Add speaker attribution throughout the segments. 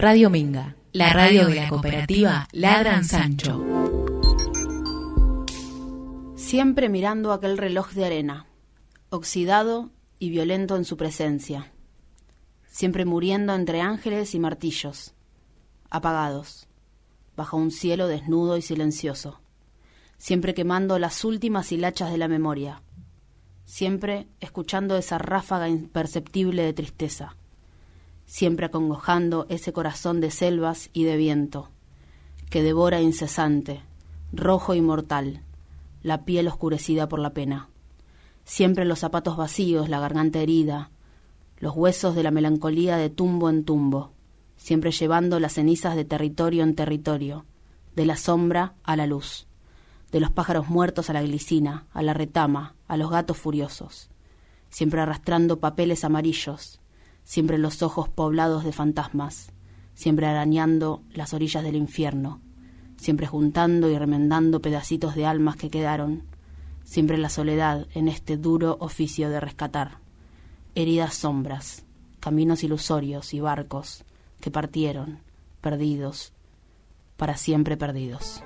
Speaker 1: Radio Minga, la radio de la cooperativa Ladran Sancho.
Speaker 2: Siempre mirando aquel reloj de arena, oxidado y violento en su presencia. Siempre muriendo entre ángeles y martillos, apagados, bajo un cielo desnudo y silencioso. Siempre quemando las últimas hilachas de la memoria. Siempre escuchando esa ráfaga imperceptible de tristeza siempre acongojando ese corazón de selvas y de viento, que devora incesante, rojo y mortal, la piel oscurecida por la pena. Siempre los zapatos vacíos, la garganta herida, los huesos de la melancolía de tumbo en tumbo, siempre llevando las cenizas de territorio en territorio, de la sombra a la luz, de los pájaros muertos a la glicina, a la retama, a los gatos furiosos, siempre arrastrando papeles amarillos, siempre los ojos poblados de fantasmas, siempre arañando las orillas del infierno, siempre juntando y remendando pedacitos de almas que quedaron, siempre la soledad en este duro oficio de rescatar, heridas sombras, caminos ilusorios y barcos que partieron, perdidos, para siempre perdidos.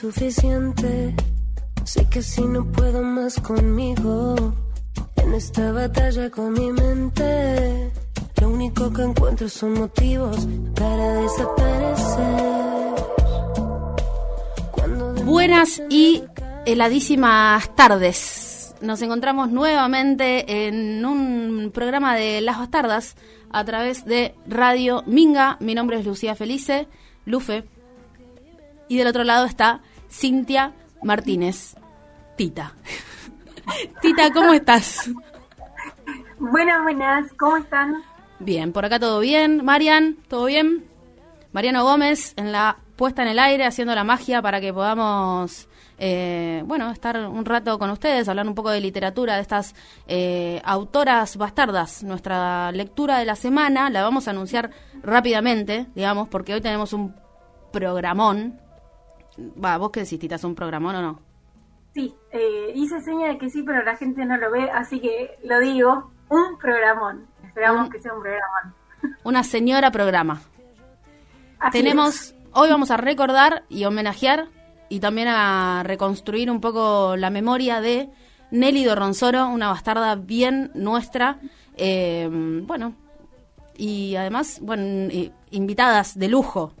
Speaker 3: Suficiente. Sé que si no puedo más conmigo, en esta batalla con mi mente, lo único que encuentro son motivos para desaparecer.
Speaker 2: Buenas y heladísimas tardes. Nos encontramos nuevamente en un programa de Las Bastardas a través de Radio Minga. Mi nombre es Lucía Felice, Lufe. Y del otro lado está Cintia Martínez. Tita. Tita, ¿cómo estás?
Speaker 4: Buenas, buenas, ¿cómo están?
Speaker 2: Bien, por acá todo bien. Marian, ¿todo bien? Mariano Gómez en la puesta en el aire, haciendo la magia para que podamos, eh, bueno, estar un rato con ustedes, hablar un poco de literatura, de estas eh, autoras bastardas. Nuestra lectura de la semana la vamos a anunciar rápidamente, digamos, porque hoy tenemos un programón Va, vos qué decís, Tita, ¿es un programón o no?
Speaker 4: Sí, eh, hice seña de que sí, pero la gente no lo ve, así que lo digo, un programón. Esperamos que sea un programón.
Speaker 2: Una señora programa. Tenemos, hoy vamos a recordar y homenajear y también a reconstruir un poco la memoria de Nelly Dorronsoro, una bastarda bien nuestra. Eh, bueno, y además, bueno, invitadas de lujo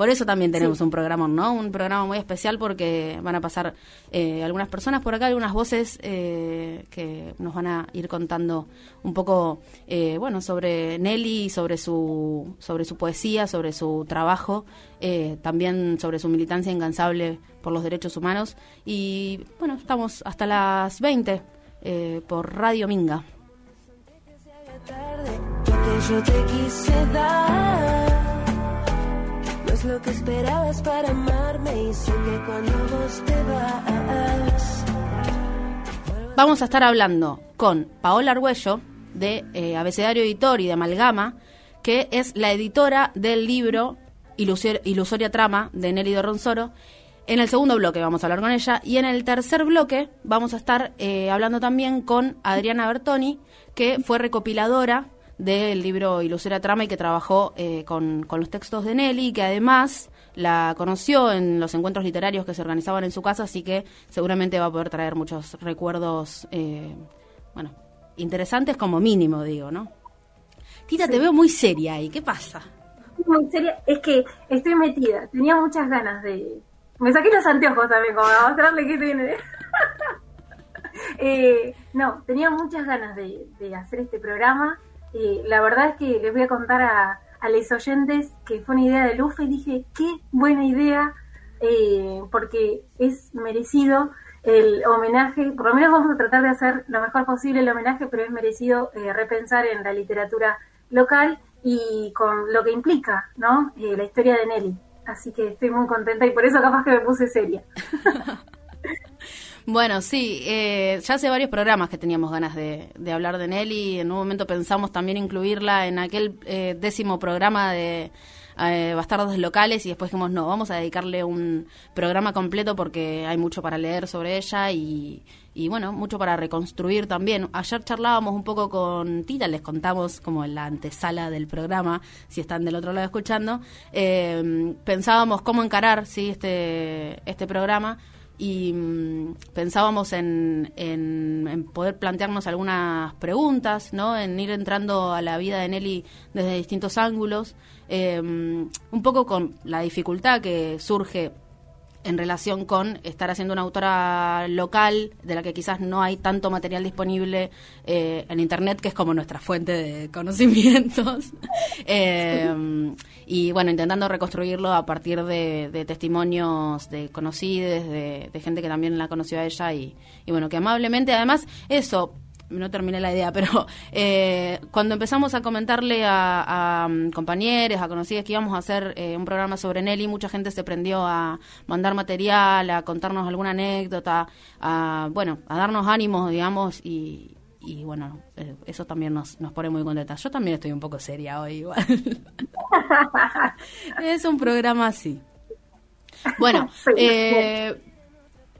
Speaker 2: por eso también tenemos un programa, ¿no? Un programa muy especial porque van a pasar eh, algunas personas por acá, algunas voces eh, que nos van a ir contando un poco, eh, bueno, sobre Nelly, sobre su, sobre su poesía, sobre su trabajo, también sobre su militancia incansable por los derechos humanos. Y bueno, estamos hasta las 20 por Radio Minga. yo te quise dar lo que esperabas para amarme y sé que cuando vos te vas. Vamos a estar hablando con Paola Argüello de eh, Abecedario Editor y de Amalgama, que es la editora del libro Ilusoria Trama de Nelly Ronsoro. En el segundo bloque vamos a hablar con ella y en el tercer bloque vamos a estar eh, hablando también con Adriana Bertoni, que fue recopiladora del libro Ilusora Trama y que trabajó eh, con, los textos de Nelly y que además la conoció en los encuentros literarios que se organizaban en su casa, así que seguramente va a poder traer muchos recuerdos, eh, bueno, interesantes como mínimo, digo, ¿no? Tita, te veo muy seria ahí, ¿qué pasa?
Speaker 4: Muy seria, es que estoy metida, tenía muchas ganas de... Me saqué los anteojos también, como a mostrarle qué tiene. eh, no, tenía muchas ganas de, de hacer este programa la verdad es que les voy a contar a, a los oyentes que fue una idea de Lufa y dije, qué buena idea, eh, porque es merecido el homenaje, por lo menos vamos a tratar de hacer lo mejor posible el homenaje, pero es merecido eh, repensar en la literatura local y con lo que implica, ¿no? Eh, la historia de Nelly. Así que estoy muy contenta y por eso capaz que me puse seria.
Speaker 2: Bueno, sí, eh, ya hace varios programas que teníamos ganas de, hablar de Nelly. En un momento pensamos también incluirla en aquel eh, décimo programa de eh, Bastardos Locales y después dijimos, no, vamos a dedicarle un programa completo porque hay mucho para leer sobre ella y, y bueno, mucho para reconstruir también. Ayer charlábamos un poco con Tita, les contamos como en la antesala del programa, si están del otro lado escuchando, eh, pensábamos cómo encarar ¿sí? este, este programa y mm, pensábamos en, en, poder plantearnos algunas preguntas, ¿no? en ir entrando a la vida de Nelly desde distintos ángulos, eh, un poco con la dificultad que surge en relación con estar haciendo una autora local de la que quizás no hay tanto material disponible eh, en internet que es como nuestra fuente de conocimientos. Eh, y bueno intentando reconstruirlo a partir de, testimonios de conocidos de, gente que también la conoció a ella y, y bueno que amablemente además eso no terminé la idea, pero eh, cuando empezamos a comentarle a, mm, compañeros, a conocidos que íbamos a hacer eh, un programa sobre Nelly, mucha gente se prendió a mandar material, a contarnos alguna anécdota, a, bueno, a darnos ánimos, digamos, y, y bueno, eh, eso también nos, nos pone muy contentas. Yo también estoy un poco seria hoy, igual. es un programa así. Bueno, eh,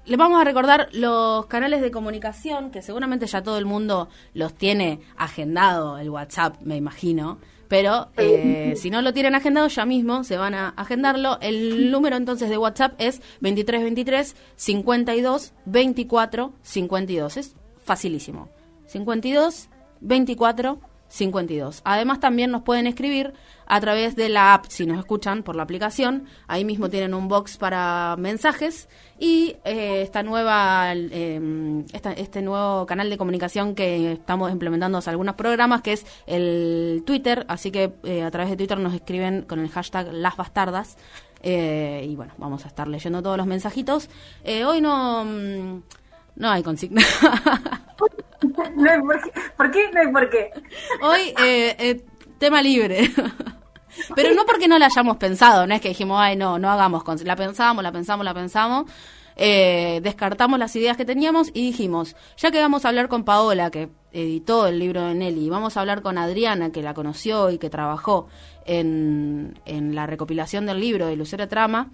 Speaker 2: le vamos a recordar los canales de comunicación, que seguramente ya todo el mundo los tiene agendado, el WhatsApp, me imagino. Pero eh, si no lo tienen agendado, ya mismo se van a agendarlo. El número entonces de WhatsApp es 2323 52 24 52. Es facilísimo. 52 24 52. Además también nos pueden escribir a través de la app, si nos escuchan por la aplicación, ahí mismo tienen un box para mensajes y eh, esta nueva, em, este nuevo canal de comunicación que estamos implementando hace algunos programas, que es el Twitter, así que eh, a través de Twitter nos escriben con el hashtag Las Bastardas. Eh, y bueno, vamos a estar leyendo todos los mensajitos. hoy no, mm, no hay consigna.
Speaker 4: No hay por, qué. por qué. No hay por qué.
Speaker 2: Hoy, eh, eh, tema libre. Pero no porque no la hayamos pensado, no es que dijimos, ay, no, no hagamos. La pensamos, la pensamos, la pensamos. Eh, descartamos las ideas que teníamos y dijimos, ya que vamos a hablar con Paola, que editó el libro de Nelly, y vamos a hablar con Adriana, que la conoció y que trabajó en, en la recopilación del libro de Lucero Trama,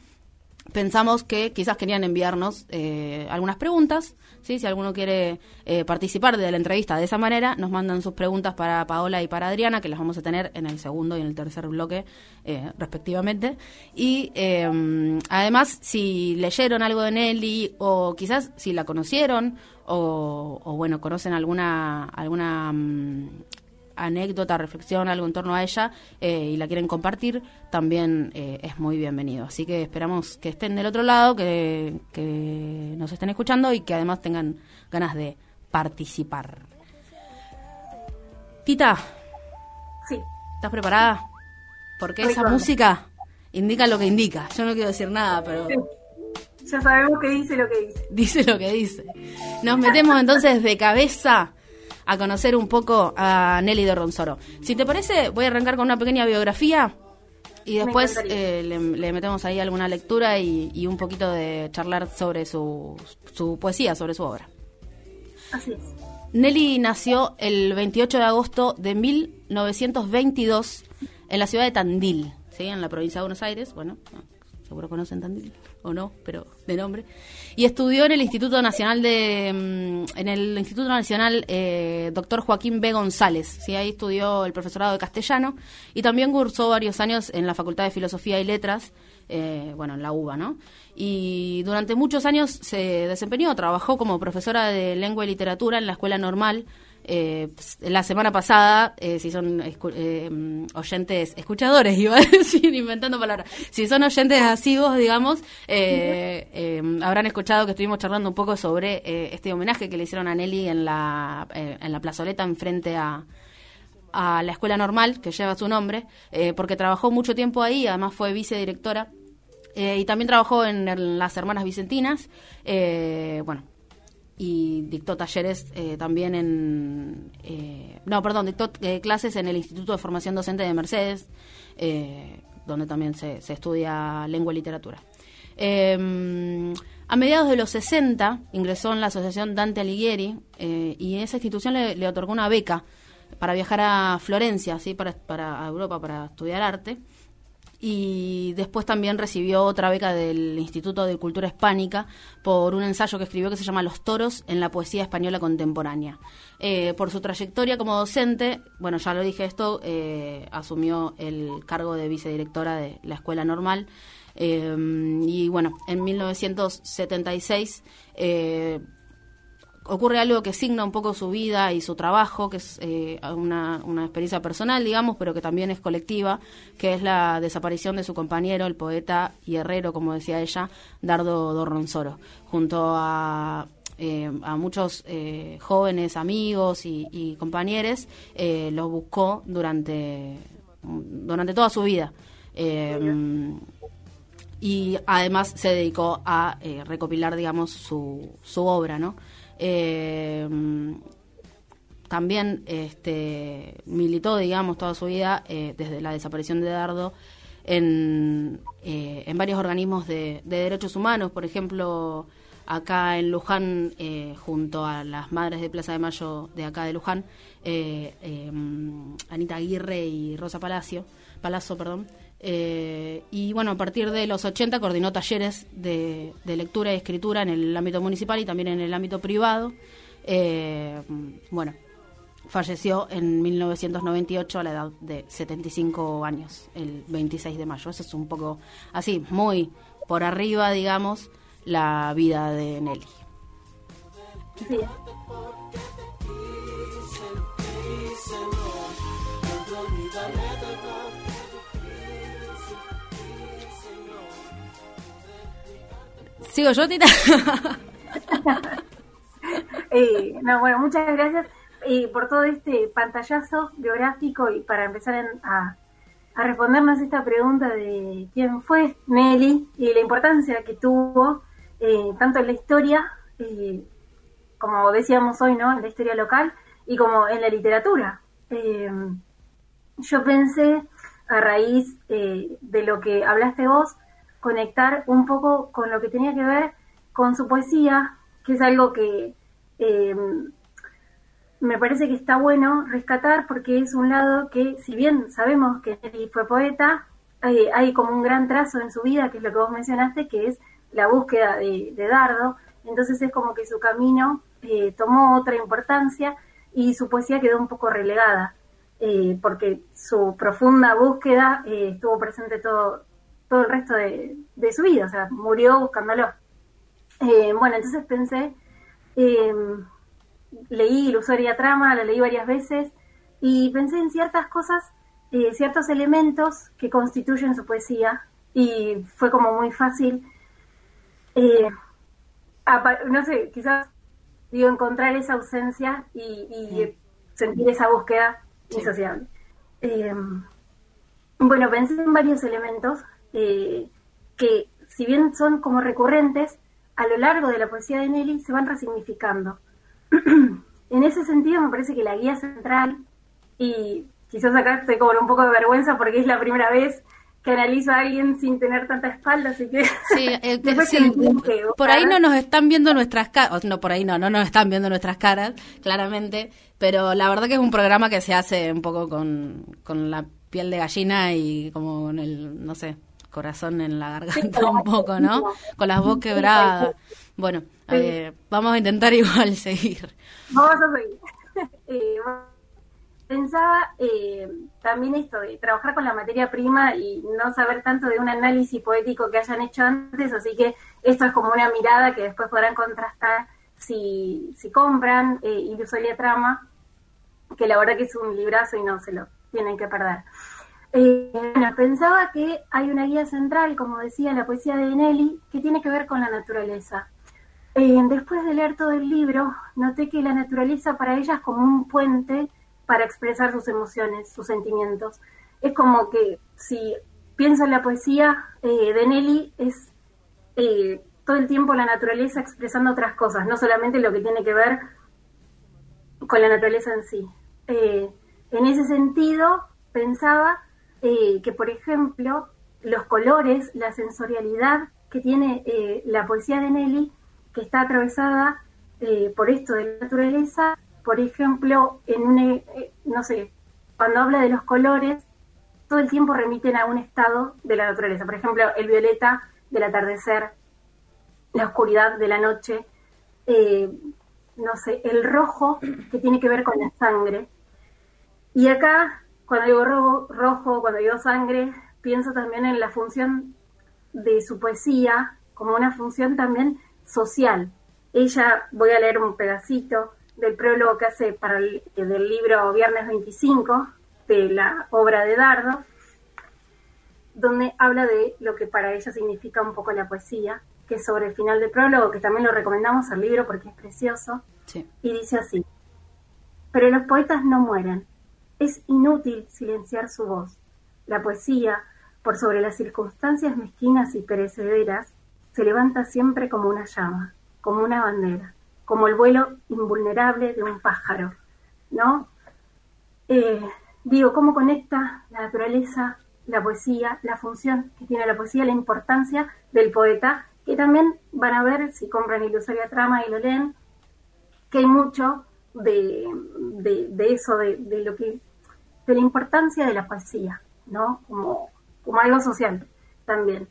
Speaker 2: pensamos que quizás querían enviarnos eh, algunas preguntas. ¿sí? Si alguno quiere eh, participar de la entrevista de esa manera, nos mandan sus preguntas para Paola y para Adriana, que las vamos a tener en el segundo y en el tercer bloque, eh, respectivamente. Y además, si leyeron algo de Nelly o quizás si la conocieron o, o bueno, conocen alguna, alguna mm, anécdota, reflexión, algo en torno a ella eh, y la quieren compartir, también eh, es muy bienvenido. Así que esperamos que estén del otro lado, que, que nos estén escuchando y que además tengan ganas de participar. Tita.
Speaker 4: Sí.
Speaker 2: ¿Estás preparada? Porque esa música indica lo que indica. Yo no quiero decir nada, pero...
Speaker 4: Ya sabemos que dice lo que dice.
Speaker 2: Dice lo que dice. Nos metemos entonces de cabeza a conocer un poco a Nelly de Ronsoro. Si te parece, voy a arrancar con una pequeña biografía y después eh, le, metemos ahí alguna lectura y, un poquito de charlar sobre su, su poesía, sobre su obra.
Speaker 4: Así es.
Speaker 2: Nelly nació el 28 de agosto de 1922 en la ciudad de Tandil, ¿sí? en la provincia de Buenos Aires. Bueno, seguro conocen Tandil o no, pero de nombre. Y estudió en el Instituto Nacional de, mm, en el Instituto Nacional eh, Doctor Joaquín B. González. ¿sí? Ahí estudió el profesorado de castellano y también cursó varios años en la Facultad de Filosofía y Letras, eh, bueno, en la UBA, ¿no? Y durante muchos años se desempeñó, trabajó como profesora de lengua y literatura en la Escuela Normal eh, la semana pasada, eh, si son eh, oyentes escuchadores, iba a decir, inventando palabras, si son oyentes asivos, digamos, eh, habrán escuchado que estuvimos charlando un poco sobre este homenaje que le hicieron a Nelly en la, en la plazoleta enfrente a, a la escuela normal, que lleva su nombre, porque trabajó mucho tiempo ahí, además fue vicedirectora. y también trabajó en, en las Hermanas Vicentinas. bueno, y dictó talleres eh, también en... Eh, no, perdón, dictó eh, clases en el Instituto de Formación Docente de Mercedes, donde también se, se estudia lengua y literatura. Eh, a mediados de los 60 ingresó en la Asociación Dante Alighieri eh, y esa institución le, le, otorgó una beca para viajar a Florencia, ¿sí? para, para Europa, para estudiar arte. Y después también recibió otra beca del Instituto de Cultura Hispánica por un ensayo que escribió que se llama Los toros en la poesía española contemporánea. Eh, por su trayectoria como docente, bueno, ya lo dije esto, eh, asumió el cargo de vicedirectora de la Escuela Normal eh, y bueno, en 1976 eh, ocurre algo que signa un poco su vida y su trabajo, que es eh, una, una, experiencia personal, digamos, pero que también es colectiva, que es la desaparición de su compañero, el poeta y herrero, como decía ella, Dardo Dorronsoro, junto a eh, a muchos eh, jóvenes amigos y, y compañeros, eh, los buscó durante, durante toda su vida. Eh, y además se dedicó a recopilar, digamos, su, su obra, ¿no? Eh, también este, militó, digamos, toda su vida eh, desde la desaparición de Dardo en, eh, en varios organismos de, de, derechos humanos, por ejemplo, acá en Luján, eh, junto a las Madres de Plaza de Mayo de acá de Luján, eh, Anita Aguirre y Rosa Palacio, Palazzo, perdón, eh, y bueno, a partir de los 80 coordinó talleres de, lectura y escritura en el ámbito municipal y también en el ámbito privado. Eh, bueno, falleció en 1998 a la edad de 75 años, el 26 de mayo. Eso es un poco así, muy por arriba, digamos, la vida de Nelly.
Speaker 4: Sí.
Speaker 2: ¿Sigo yo, Tita?
Speaker 4: eh, no, bueno, muchas gracias eh, por todo este pantallazo biográfico y para empezar en, a, a, respondernos esta pregunta de quién fue Nelly y la importancia que tuvo eh, tanto en la historia, eh, como decíamos hoy, ¿no? En la historia local y como en la literatura. Eh, yo pensé, a raíz de lo que hablaste vos, conectar un poco con lo que tenía que ver con su poesía, que es algo que eh, me parece que está bueno rescatar porque es un lado que, si bien sabemos que Nelly fue poeta, hay, hay, como un gran trazo en su vida, que es lo que vos mencionaste, que es la búsqueda de, Dardo. Entonces es como que su camino eh, tomó otra importancia y su poesía quedó un poco relegada, eh, porque su profunda búsqueda eh, estuvo presente todo, todo el resto de, de, su vida, o sea, murió buscándolo. Eh, bueno, entonces pensé, eh, leí Ilusoria Trama, la leí varias veces, y pensé en ciertas cosas, eh, ciertos elementos que constituyen su poesía, y fue como muy fácil, eh, no sé, quizás digo, encontrar esa ausencia y, y sentir esa búsqueda sí. insociable. Eh, bueno, pensé en varios elementos eh, que si bien son como recurrentes, a lo largo de la poesía de Nelly se van resignificando. en ese sentido me parece que la guía central, y quizás acá estoy como un poco de vergüenza porque es la primera vez que analizo a alguien sin tener tanta espalda, así que...
Speaker 2: Sí, eh, sí. por ahí no nos están viendo nuestras caras, no, por ahí no, no nos están viendo nuestras caras, claramente, pero la verdad que es un programa que se hace un poco con, con la piel de gallina y como con el, no sé, corazón en la garganta sí, un poco, ¿no? Con las voz quebradas. Bueno, sí. eh, vamos a intentar igual seguir.
Speaker 4: Vamos a seguir. eh, pensaba eh, también esto de trabajar con la materia prima y no saber tanto de un análisis poético que hayan hecho antes, así que esto es como una mirada que después podrán contrastar si, si compran eh, Ilusoria Trama, que la verdad que es un librazo y no se lo tienen que perder. Eh, pensaba que hay una guía central, como decía la poesía de Nelly, que tiene que ver con la naturaleza. Eh, después de leer todo el libro, noté que la naturaleza para ella es como un puente para expresar sus emociones, sus sentimientos. Es como que si pienso en la poesía eh, de Nelly, es eh, todo el tiempo la naturaleza expresando otras cosas, no solamente lo que tiene que ver con la naturaleza en sí. En ese sentido, pensaba eh, que, por ejemplo, los colores, la sensorialidad que tiene eh, la poesía de Nelly, que está atravesada eh, por esto de la naturaleza, por ejemplo, en un, no sé, cuando habla de los colores, todo el tiempo remiten a un estado de la naturaleza. Por ejemplo, el violeta del atardecer, la oscuridad de la noche, no sé, el rojo que tiene que ver con la sangre. Y acá, cuando digo rojo, rojo cuando digo sangre, pienso también en la función de su poesía como una función también social. Ella, voy a leer un pedacito del prólogo que hace para el del libro Viernes 25 de la obra de Dardo, donde habla de lo que para ella significa un poco la poesía, que es sobre el final del prólogo, que también lo recomendamos al libro porque es precioso, y dice así, pero los poetas no mueren, es inútil silenciar su voz. La poesía, por sobre las circunstancias mezquinas y perecederas, se levanta siempre como una llama, como una bandera, como el vuelo invulnerable de un pájaro, ¿no? Eh, digo, ¿cómo conecta la naturaleza, la poesía, la función que tiene la poesía, la importancia del poeta, que también van a ver si compran Ilusoria Trama y lo leen, que hay mucho de, eso, de, lo que, de la importancia de la poesía, ¿no? Como, como algo social también.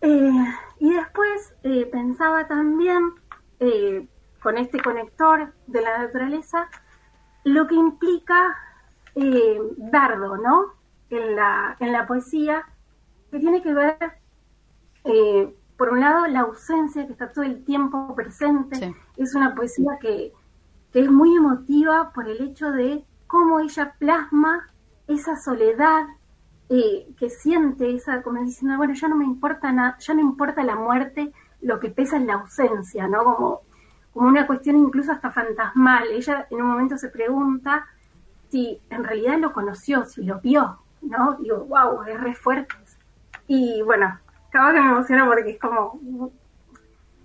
Speaker 4: Eh, y después eh, pensaba también eh, con este conector de la naturaleza lo que implica dardo, ¿no? En la, en la poesía, que tiene que ver por un lado, la ausencia que está todo el tiempo presente. Es una poesía que, es muy emotiva por el hecho de cómo ella plasma esa soledad eh, que siente, esa como diciendo, bueno, ya no me importa nada, ya no importa la muerte, lo que pesa es la ausencia, ¿no? Como, como una cuestión incluso hasta fantasmal. Ella en un momento se pregunta si en realidad lo conoció, si lo vio, ¿no? Digo, wow, es re fuerte. Y bueno, acabo que me emociona porque es como,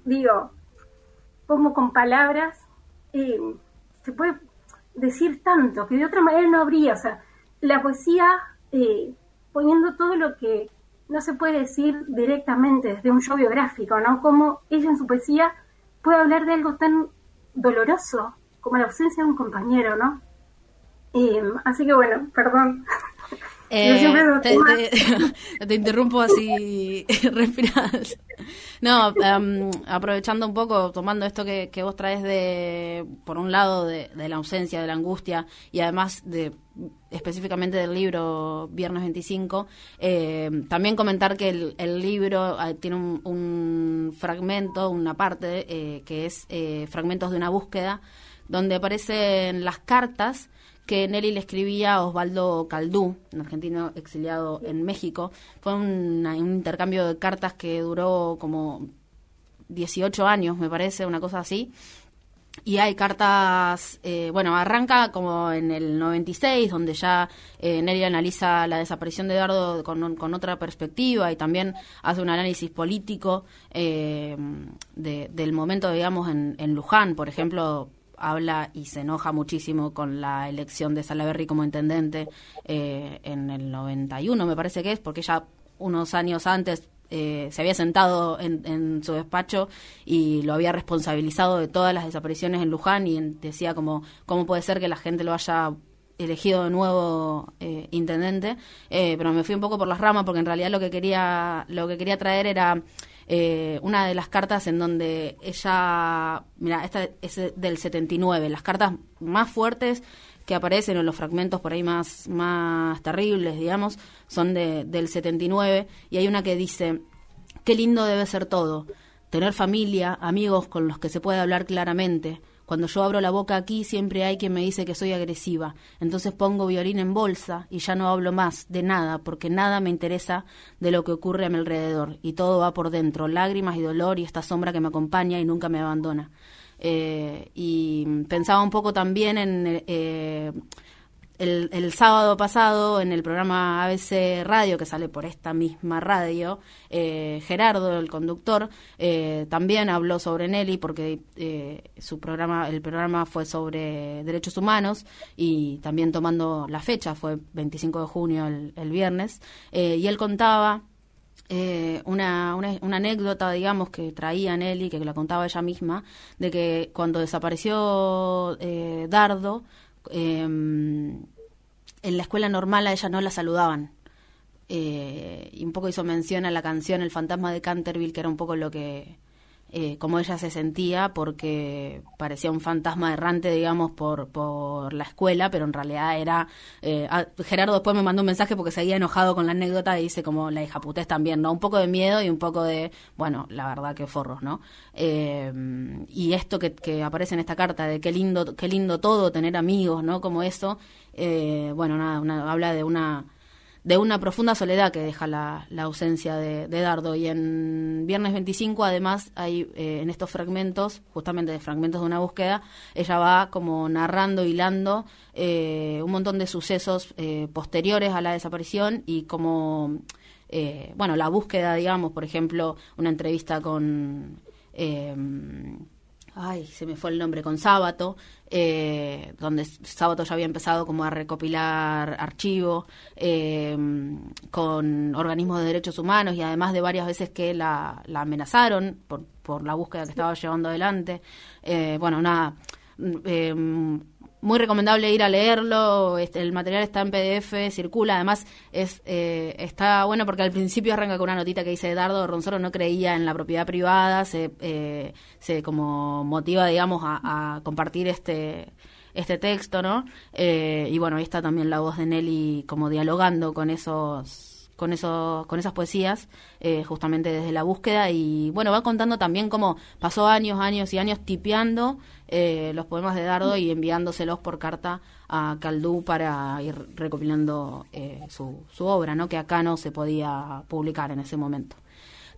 Speaker 4: digo, como con palabras eh, se puede decir tanto que de otra manera no habría. O sea, la poesía eh, poniendo todo lo que no se puede decir directamente desde un show biográfico, ¿no? Como ella en su poesía puede hablar de algo tan doloroso como la ausencia de un compañero, ¿no? Eh, así que bueno, perdón.
Speaker 2: Eh, te, interrumpo así, respiras. No, em, aprovechando un poco, tomando esto que, vos traes de, por un lado, de, la ausencia, de la angustia, y además de específicamente del libro Viernes 25, em, también comentar que el, libro ah, tiene un, fragmento, una parte, eh, que es eh, fragmentos de una búsqueda, donde aparecen las cartas que Nelly le escribía a Osvaldo Caldú, un argentino exiliado en México. Fue un, intercambio de cartas que duró como 18 años, me parece, una cosa así. Y hay cartas, eh, bueno, arranca como en el 96, donde ya eh, Nelly analiza la desaparición de Eduardo con, otra perspectiva y también hace un análisis político eh, del momento, digamos, en, en Luján, por ejemplo, habla y se enoja muchísimo con la elección de Salaberry como intendente eh, en el 91, me parece que es, porque ya unos años antes eh, se había sentado en, su despacho y lo había responsabilizado de todas las desapariciones en Luján y decía como cómo puede ser que la gente lo haya elegido de nuevo eh, intendente, pero me fui un poco por las ramas porque en realidad lo que quería lo que quería traer era eh, una de las cartas en donde ella, mira, esta es del 79, las cartas más fuertes que aparecen en los fragmentos por ahí más, más terribles, digamos, son de, del 79, y hay una que dice, qué lindo debe ser todo, tener familia, amigos con los que se puede hablar claramente, cuando yo abro la boca aquí siempre hay quien me dice que soy agresiva. Entonces pongo violín en bolsa y ya no hablo más de nada porque nada me interesa de lo que ocurre a mi alrededor y todo va por dentro, lágrimas y dolor y esta sombra que me acompaña y nunca me abandona. Eh, y pensaba un poco también en... Eh, el, sábado pasado en el programa ABC Radio, que sale por esta misma radio, eh, Gerardo, el conductor, eh, también habló sobre Nelly porque eh, su programa, el programa fue sobre derechos humanos y también tomando la fecha, fue 25 de junio el, viernes, y él contaba eh, una, una, una anécdota, digamos, que traía Nelly, que la contaba ella misma, de que cuando desapareció eh, Dardo, eh, en la escuela normal a ella no la saludaban. Eh, y un poco hizo mención a la canción El fantasma de Canterville, que era un poco lo que, eh, como ella se sentía, porque parecía un fantasma errante, digamos, por, por la escuela, pero en realidad era... eh, ah, Gerardo después me mandó un mensaje porque seguía enojado con la anécdota y dice como la hija putés también, ¿no? Un poco de miedo y un poco de, bueno, la verdad que forros, ¿no? Eh, y esto que, que aparece en esta carta de qué lindo, qué lindo todo, tener amigos, ¿no? Como eso, eh, bueno, nada, una- habla de una de una profunda soledad que deja la, la ausencia de, Dardo. Y en Viernes 25, además, hay eh, en estos fragmentos, justamente de fragmentos de una búsqueda, ella va como narrando, hilando eh, un montón de sucesos eh, posteriores a la desaparición y como, eh, bueno, la búsqueda, digamos, por ejemplo, una entrevista con... eh, Ay, se me fue el nombre, con Sábato, eh, donde Sábato ya había empezado como a recopilar archivos eh, con organismos de derechos humanos y además de varias veces que la, la amenazaron por, por la búsqueda que estaba llevando adelante. Eh, bueno, nada, mm, eh, muy recomendable ir a leerlo, este, el material está en PDF, circula, además es eh, está bueno porque al principio arranca con una notita que dice Dardo Ronsoro no creía en la propiedad privada, se, eh, se como motiva, digamos, a, a compartir este este texto, ¿no? Eh, y bueno, ahí está también la voz de Nelly como dialogando con esos con esos con esas poesías eh, justamente desde la búsqueda y bueno va contando también cómo pasó años años y años tipeando eh, los poemas de Dardo y enviándoselos por carta a Caldú para ir recopilando eh, su, su obra no que acá no se podía publicar en ese momento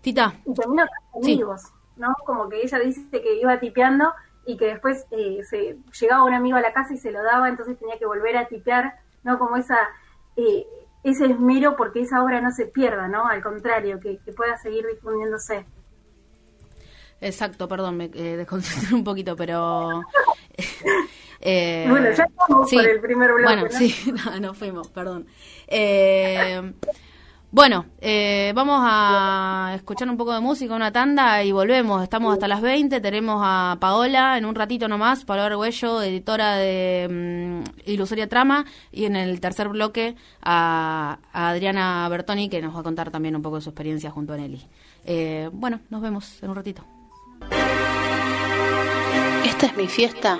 Speaker 2: Tita
Speaker 4: Y termina con
Speaker 2: Sí.
Speaker 4: amigos, ¿no? Como que ella dice que iba tipeando y que después eh, se llegaba un amigo a la casa y se lo daba, entonces tenía que volver a tipear, ¿no? Como esa eh, ese esmero porque esa obra no se pierda, ¿no? Al contrario, que, que pueda seguir difundiéndose.
Speaker 2: exacto perdón me eh, desconcentré un poquito pero eh,
Speaker 4: Bueno, ya estamos
Speaker 2: sí,
Speaker 4: por el primer bloque,
Speaker 2: bueno
Speaker 4: ¿no?
Speaker 2: sí no, nos fuimos perdón Eh, bueno eh, vamos a escuchar un poco de música una tanda y volvemos estamos hasta las 20 tenemos a Paola en un ratito nomás Paola Argüello editora de mm, Ilusoria Trama y en el tercer bloque a, a Adriana Bertoni que nos va a contar también un poco de su experiencia junto a Nelly Eh, bueno nos vemos en un ratito
Speaker 1: Esta es mi fiesta.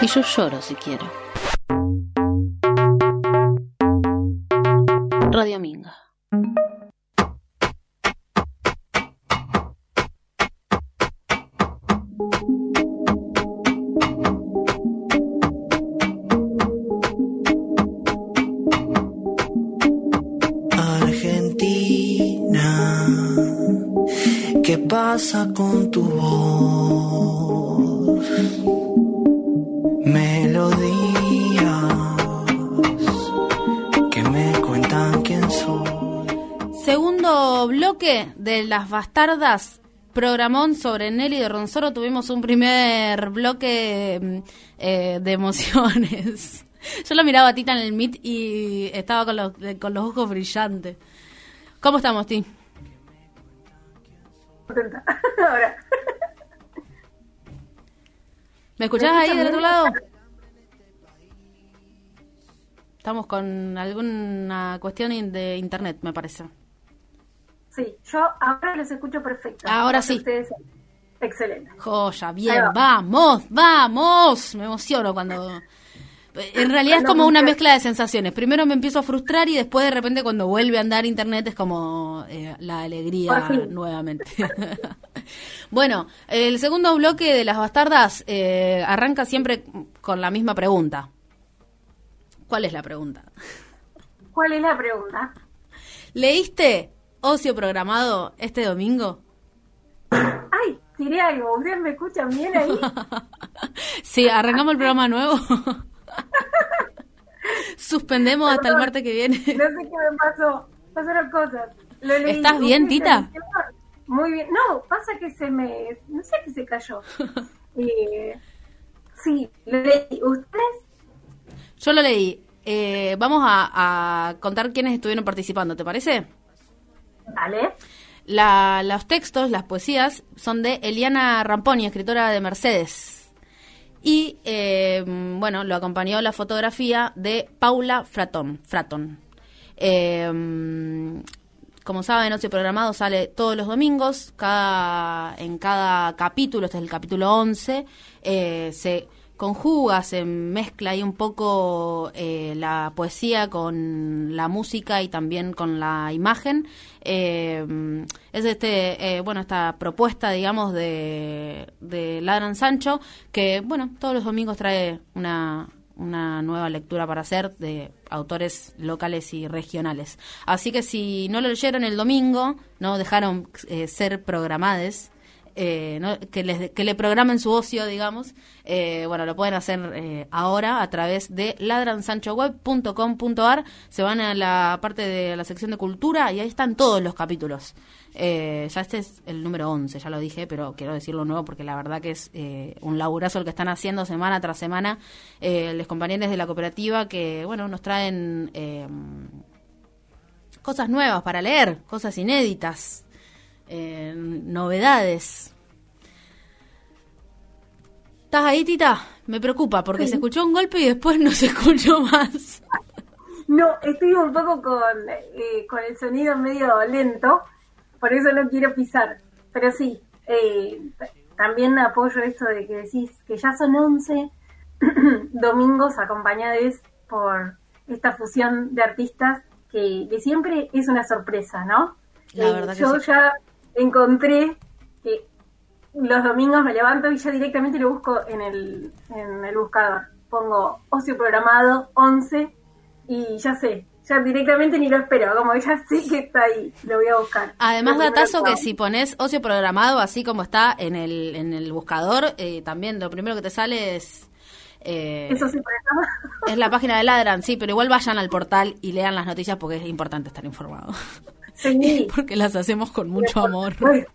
Speaker 1: Y yo lloro si quiero. Radio Minga.
Speaker 5: Argentina, ¿qué pasa con tu voz?
Speaker 2: De Las Bastardas, programón sobre Nelly de Ronsoro. Tuvimos un primer bloque mm, eh, de emociones. Yo la miraba a Tita en el Meet y estaba con los, eh, con los ojos brillantes. ¿Cómo estamos, Ti?
Speaker 4: Contenta. Ahora.
Speaker 2: ¿Me escuchás
Speaker 4: ¿Me
Speaker 2: ahí del otro lado? Estamos con alguna cuestión de internet, me parece.
Speaker 4: Sí, yo ahora los escucho perfecto.
Speaker 2: Ahora sí.
Speaker 4: ustedes. Excelente.
Speaker 2: Joya, bien,
Speaker 4: va.
Speaker 2: vamos, vamos. Me emociono cuando... En realidad es como una
Speaker 4: me-
Speaker 2: mezcla de sensaciones. Primero me empiezo a frustrar y después de repente cuando vuelve a andar internet es como eh, la alegría nuevamente. bueno, el segundo bloque de las bastardas eh, arranca siempre con la misma pregunta. ¿Cuál es la pregunta?
Speaker 4: ¿Cuál es la pregunta?
Speaker 2: ¿Leíste Ocio Programado este domingo?
Speaker 4: Ay, tiré algo. ¿Ustedes me escuchan bien ahí?
Speaker 2: Sí, arrancamos el programa nuevo. Suspendemos hasta el martes que viene.
Speaker 4: No sé qué me pasó. Pasaron cosas. Lo leí.
Speaker 2: ¿Estás bien, Tita?
Speaker 4: Muy bien. No, pasa que se me... No sé qué se cayó. Eh, sí, lo leí. ¿Ustedes?
Speaker 2: Yo lo leí. eh, vamos a, a contar quiénes estuvieron participando, ¿te parece?
Speaker 4: Vale.
Speaker 2: La- los textos, las poesías, son de Eliana Ramponi, escritora de Mercedes. Y, eh, bueno, lo acompañó la fotografía de Paula Fraton. Fraton. Eh, como saben, Ocio Programado sale todos los domingos. Cada, en cada capítulo, este es el capítulo 11, eh, se conjuga, se mezcla ahí un poco eh, la poesía con la música y también con la imagen. Eh, es este, eh, bueno, esta propuesta, digamos, de, de Ladran Sancho, que, bueno, todos los domingos trae una, una nueva lectura para hacer de autores locales y regionales. Así que si no lo leyeron el domingo, no dejaron eh, ser programadas, eh, ¿no? que, les, que le programen su ocio, digamos, eh, bueno, lo pueden hacer eh, ahora a través de ladransanchoweb.com.ar. Se van a la parte de la sección de cultura y ahí están todos los capítulos. Eh, ya este es el número 11, ya lo dije, pero quiero decirlo nuevo porque la verdad que es eh, un laburazo el que están haciendo semana tras semana eh, los compañeros de la cooperativa que, bueno, nos traen cosas nuevas para leer, cosas inéditas, eh, novedades. ¿Estás ahí, Tita? Me preocupa porque se escuchó un golpe y después no se escuchó más.
Speaker 4: No, estoy un poco con, eh, con el sonido medio lento, por eso no quiero pisar. Pero sí, eh, también apoyo esto de que decís que ya son 11 domingos acompañados por esta fusión de artistas que, que siempre es una sorpresa, ¿no?
Speaker 2: La
Speaker 4: Eh,
Speaker 2: verdad que
Speaker 4: yo
Speaker 2: sí.
Speaker 4: ya encontré que los domingos me levanto y ya directamente lo busco en el, en el buscador. Pongo ocio programado 11 y ya sé, ya directamente ni lo espero, como ya sé que está ahí, lo voy a buscar.
Speaker 2: Además, datazo que si pones ocio programado así como está en el, en el buscador, eh, también lo primero que te sale es... eh,
Speaker 4: Eso sí.
Speaker 2: Es la página de Ladran, sí, pero igual vayan al portal y lean las noticias porque es importante estar informado.
Speaker 4: Sí.
Speaker 2: porque las hacemos con mucho amor.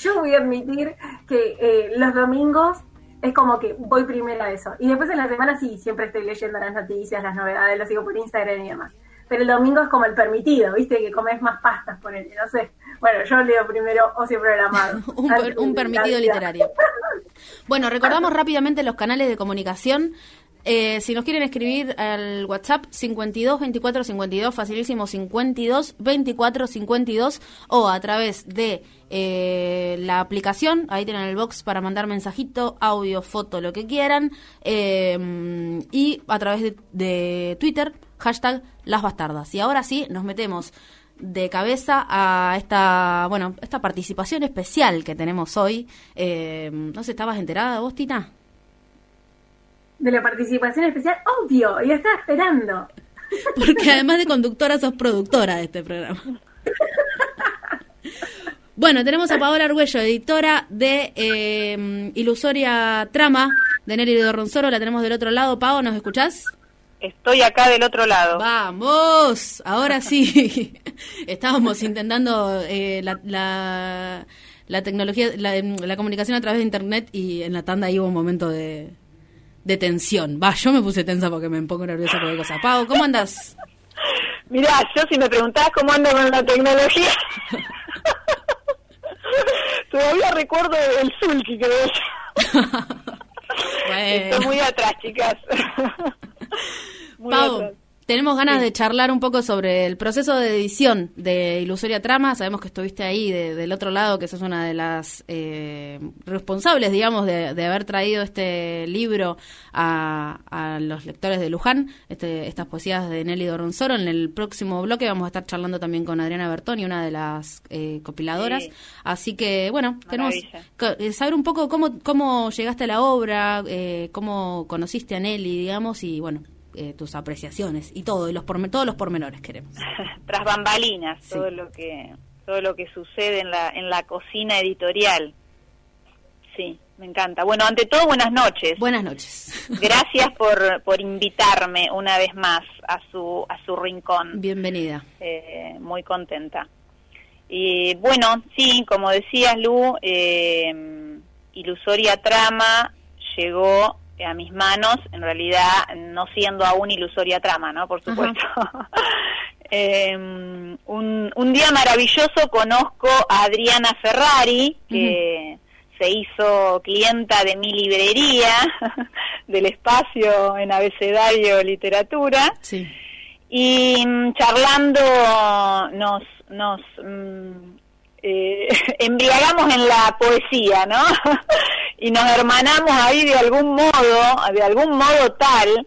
Speaker 4: Yo voy a admitir que eh, los domingos es como que voy primero a eso. Y después en la semana sí, siempre estoy leyendo las noticias, las novedades, lo sigo por Instagram y demás. Pero el domingo es como el permitido, ¿viste? Que comes más pastas por él, no sé. Bueno, yo leo primero ocio programado.
Speaker 2: un, per- un permitido literario. Bueno, recordamos rápidamente los canales de comunicación. Eh, si nos quieren escribir al WhatsApp 52 24 52, facilísimo 52 24 52, o a través de eh, la aplicación, ahí tienen el box para mandar mensajito, audio, foto, lo que quieran, eh, y a través de, Twitter, hashtag las bastardas. Y ahora sí, nos metemos de cabeza a esta, bueno, esta participación especial que tenemos hoy. Eh, no sé, ¿estabas enterada vos, Tita?
Speaker 4: De la participación especial, obvio, y la estaba esperando.
Speaker 2: Porque además de conductora, sos productora de este programa. Bueno, tenemos a Paola Argüello, editora de eh, Ilusoria Trama, de Nelly de Ronsoro. La tenemos del otro lado. Pao, ¿nos escuchás?
Speaker 6: Estoy acá del otro lado.
Speaker 2: ¡Vamos! Ahora sí. Estábamos intentando eh, la, la, la tecnología, la, la comunicación a través de Internet y en la tanda ahí hubo un momento de, de tensión. Va, yo me puse tensa porque me pongo nerviosa por cosas. Pau, ¿cómo andas?
Speaker 6: Mirá, yo si me preguntás cómo ando con la tecnología, todavía recuerdo el Zulki, creo yo.
Speaker 2: Bueno.
Speaker 6: Estoy muy atrás, chicas. Muy
Speaker 2: Pau,
Speaker 6: atrás.
Speaker 2: Tenemos ganas de charlar un poco sobre el proceso de edición de Ilusoria Trama. Sabemos que estuviste ahí de- del otro lado, que sos una de las eh, responsables, digamos, de, de haber traído este libro a, a los lectores de Luján, este, estas poesías de Nelly Doronsoro. En el próximo bloque vamos a estar charlando también con Adriana Bertoni, una de las eh, compiladoras.
Speaker 6: Sí.
Speaker 2: Así que, bueno, queremos eh, saber un poco cómo, cómo llegaste a la obra, eh, cómo conociste a Nelly, digamos, y bueno, eh, tus apreciaciones y todo, y los todos los pormenores queremos.
Speaker 6: Tras bambalinas,
Speaker 2: Sí.
Speaker 6: todo lo que todo lo que sucede en la en la cocina editorial. Sí, me encanta. Bueno, ante todo, buenas noches.
Speaker 2: Buenas noches.
Speaker 6: Gracias por, por invitarme una vez más a su a su rincón.
Speaker 2: Bienvenida.
Speaker 6: eh, muy contenta. Y bueno, sí, como decías Lu, eh, Ilusoria Trama llegó a mis manos, en realidad no siendo aún ilusoria trama, ¿no? Por supuesto. eh, un, un, día maravilloso conozco a Adriana Ferrari, que se hizo clienta de mi librería, del espacio en abecedario literatura.
Speaker 2: Sí.
Speaker 6: Y mm, charlando nos, nos mm, eh, embriagamos en la poesía, ¿no? y nos hermanamos ahí de algún modo, de algún modo tal,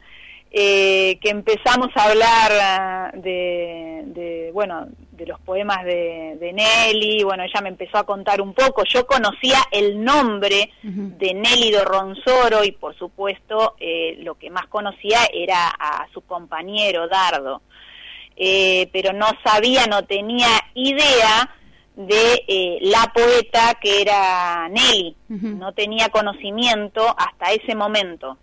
Speaker 6: eh, que empezamos a hablar ah, de, de, bueno, de los poemas de, de, Nelly, bueno, ella me empezó a contar un poco, yo conocía el nombre uh -huh. de Nelly de Ronsoro y por supuesto eh, lo que más conocía era a su compañero Dardo, eh, pero no sabía, no tenía idea de eh, la poeta que era Nelly, uh -huh. no tenía conocimiento hasta ese momento.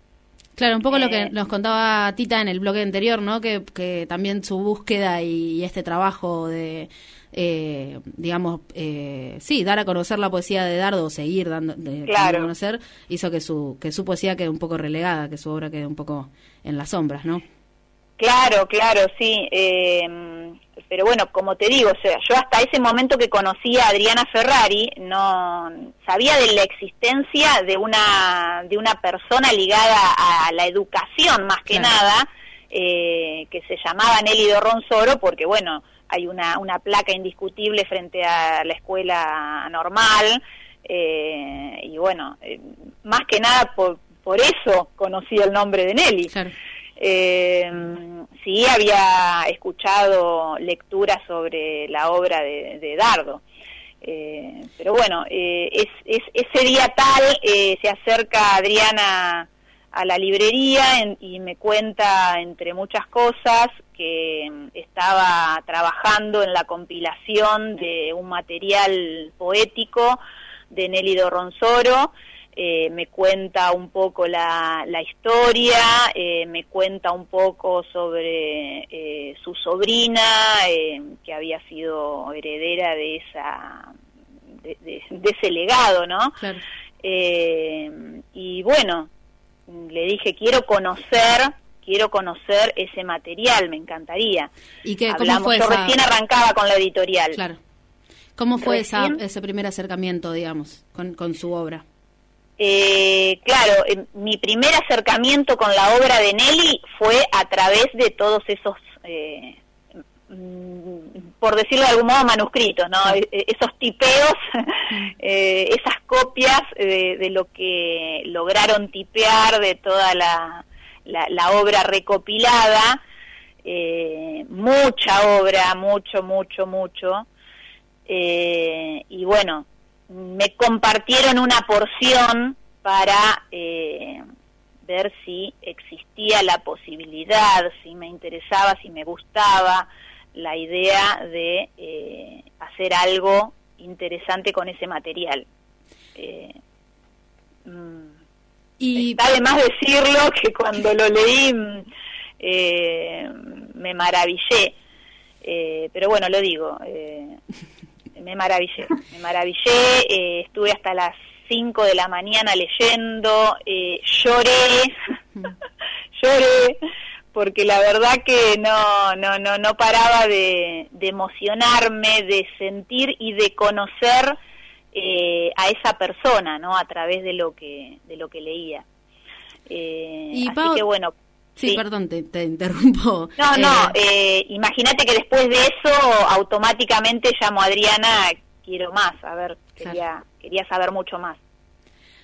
Speaker 2: Claro, un poco eh, lo que nos contaba Tita en el bloque anterior, ¿no? Que, que también su búsqueda y, este trabajo de, eh, digamos, eh, sí, dar a conocer la poesía de Dardo, seguir dando de,
Speaker 6: claro.
Speaker 2: a conocer, hizo que su que su poesía quede un poco relegada, que su obra quede un poco en las sombras, ¿no?
Speaker 6: Claro, claro, sí. Pero bueno, como te digo, o sea, yo hasta ese momento que conocí a Adriana Ferrari no sabía de la existencia de una de una persona ligada a la educación más que claro. nada eh, que se llamaba Nelly de Ronsoro porque bueno hay una una placa indiscutible frente a la escuela normal eh, y bueno eh, más que nada por por eso conocí el nombre de Nelly.
Speaker 2: Claro.
Speaker 6: Eh, sí había escuchado lecturas sobre la obra de, de Dardo. Eh, pero bueno, eh, es, es, ese día tal eh, se acerca Adriana a la librería en, y me cuenta, entre muchas cosas, que estaba trabajando en la compilación de un material poético de Nelly Dorronsoro, eh, me cuenta un poco la, la historia, eh, me cuenta un poco sobre eh, su sobrina, eh, que había sido heredera de esa de, de, de ese legado, ¿no?
Speaker 2: Claro.
Speaker 6: Eh, y bueno, le dije, quiero conocer quiero conocer ese material, me encantaría.
Speaker 2: ¿Y qué,
Speaker 6: Hablamos,
Speaker 2: cómo fue
Speaker 6: yo
Speaker 2: esa...
Speaker 6: recién arrancaba con la editorial.
Speaker 2: Claro. ¿Cómo fue esa, ese primer acercamiento, digamos, con, con su obra?
Speaker 6: Eh, claro, eh, mi primer acercamiento con la obra de Nelly fue a través de todos esos, eh, por decirlo de algún modo, manuscritos, ¿no? E- Esos tipeos, eh, esas copias de, de lo que lograron tipear de toda la, la, la obra recopilada, eh, mucha obra, mucho, mucho, mucho. Eh, y bueno, me compartieron una porción para eh, ver si existía la posibilidad, si me interesaba, si me gustaba la idea de eh, hacer algo interesante con ese material. Eh, mm,
Speaker 2: Y
Speaker 6: Está de más decirlo que cuando lo leí mm, eh, me maravillé. Eh, pero bueno, lo digo, eh, me maravillé. Me maravillé, eh, estuve hasta las 5 de la mañana leyendo, eh, lloré, lloré, porque la verdad que no, no, no, no paraba de, de emocionarme, de sentir y de conocer eh, a esa persona, ¿no? A través de lo que, de lo que leía. Eh,
Speaker 2: Y,
Speaker 6: así
Speaker 2: Pau-
Speaker 6: que bueno.
Speaker 2: Sí,
Speaker 6: sí.
Speaker 2: perdón, te, te interrumpo.
Speaker 6: No, no,
Speaker 2: Eh,
Speaker 6: eh, imagínate que después de eso automáticamente llamo a Adriana, quiero más, a ver, quería, quería saber mucho más.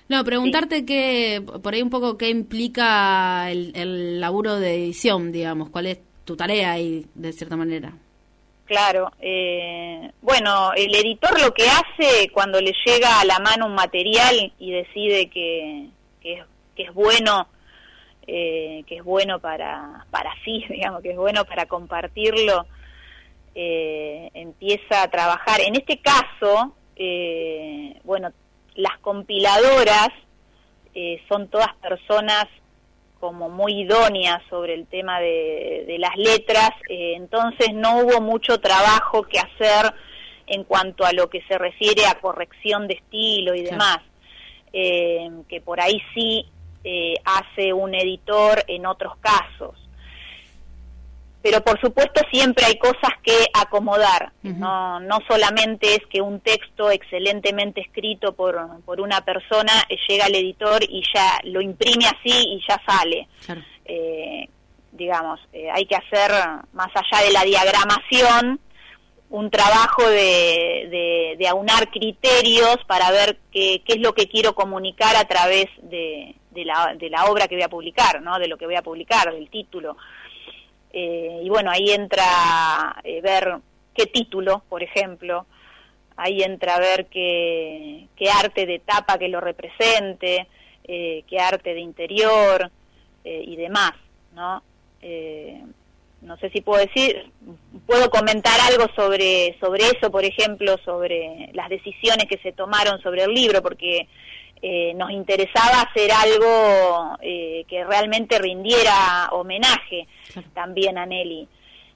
Speaker 2: No, preguntarte qué, por ahí un poco qué implica el, el laburo de edición, digamos, cuál es tu tarea ahí, de cierta manera.
Speaker 6: Claro, eh, bueno, el editor lo que hace cuando le llega a la mano un material y decide que, que, es, que es bueno, eh, que es bueno para, para sí, digamos, que es bueno para compartirlo, eh, empieza a trabajar. En este caso, eh, bueno, las compiladoras eh, son todas personas como muy idóneas sobre el tema de, de las letras, eh, entonces no hubo mucho trabajo que hacer en cuanto a lo que se refiere a corrección de estilo y demás, que por ahí sí eh, hace un editor en otros casos. Pero por supuesto siempre hay cosas que acomodar, no, no solamente es que un texto excelentemente escrito por, por una persona eh, llega al editor y ya lo imprime así y ya sale. Eh, digamos, hay que hacer, más allá de la diagramación, un trabajo de, de, aunar criterios para ver qué, qué, es lo que quiero comunicar a través de, de, la, de la obra que voy a publicar, ¿no? de lo que voy a publicar, del título. Eh, y bueno, ahí entra eh, ver qué título, por ejemplo, ahí entra ver qué, qué arte de tapa que lo represente, eh, qué arte de interior y demás, ¿no? no sé si puedo decir, puedo comentar algo sobre, sobre eso, por ejemplo, sobre las decisiones que se tomaron sobre el libro, porque eh, nos interesaba hacer algo eh, que realmente rindiera homenaje también a Nelly.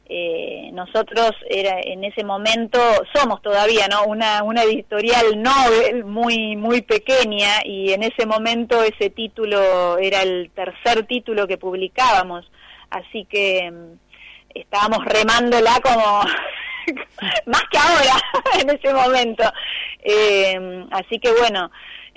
Speaker 6: Eh, nosotros era, en ese momento somos todavía no una, una editorial novel muy muy pequeña y en ese momento ese título era el tercer título que publicábamos así que mm, estábamos remándola como más que ahora en ese momento. Eh, así que bueno,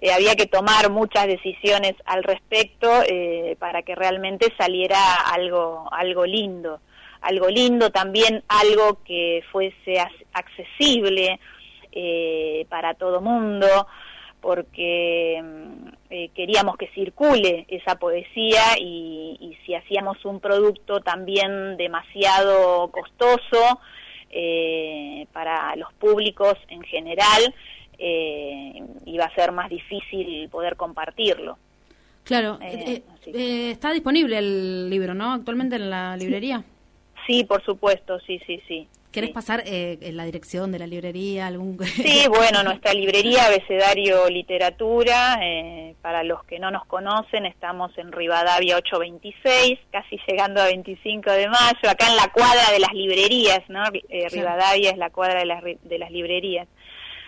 Speaker 6: eh, había que tomar muchas decisiones al respecto eh, para que realmente saliera algo, algo lindo. Algo lindo, también algo que fuese accesible para todo mundo porque mm, eh, queríamos que circule esa poesía y, si hacíamos un producto también demasiado costoso eh, para los públicos en general, eh, iba a ser más difícil poder compartirlo.
Speaker 2: Claro, está disponible el libro, ¿no? Actualmente en la librería.
Speaker 6: Sí, por supuesto, sí, sí, sí.
Speaker 2: ¿Querés pasar eh, en la dirección de la librería? algún
Speaker 6: Sí, bueno, nuestra librería Abecedario Literatura, eh, para los que no nos conocen, estamos en Rivadavia 826, casi llegando a 25 de mayo, acá en la cuadra de las librerías, ¿no? Eh, Rivadavia es la cuadra de las, de las librerías.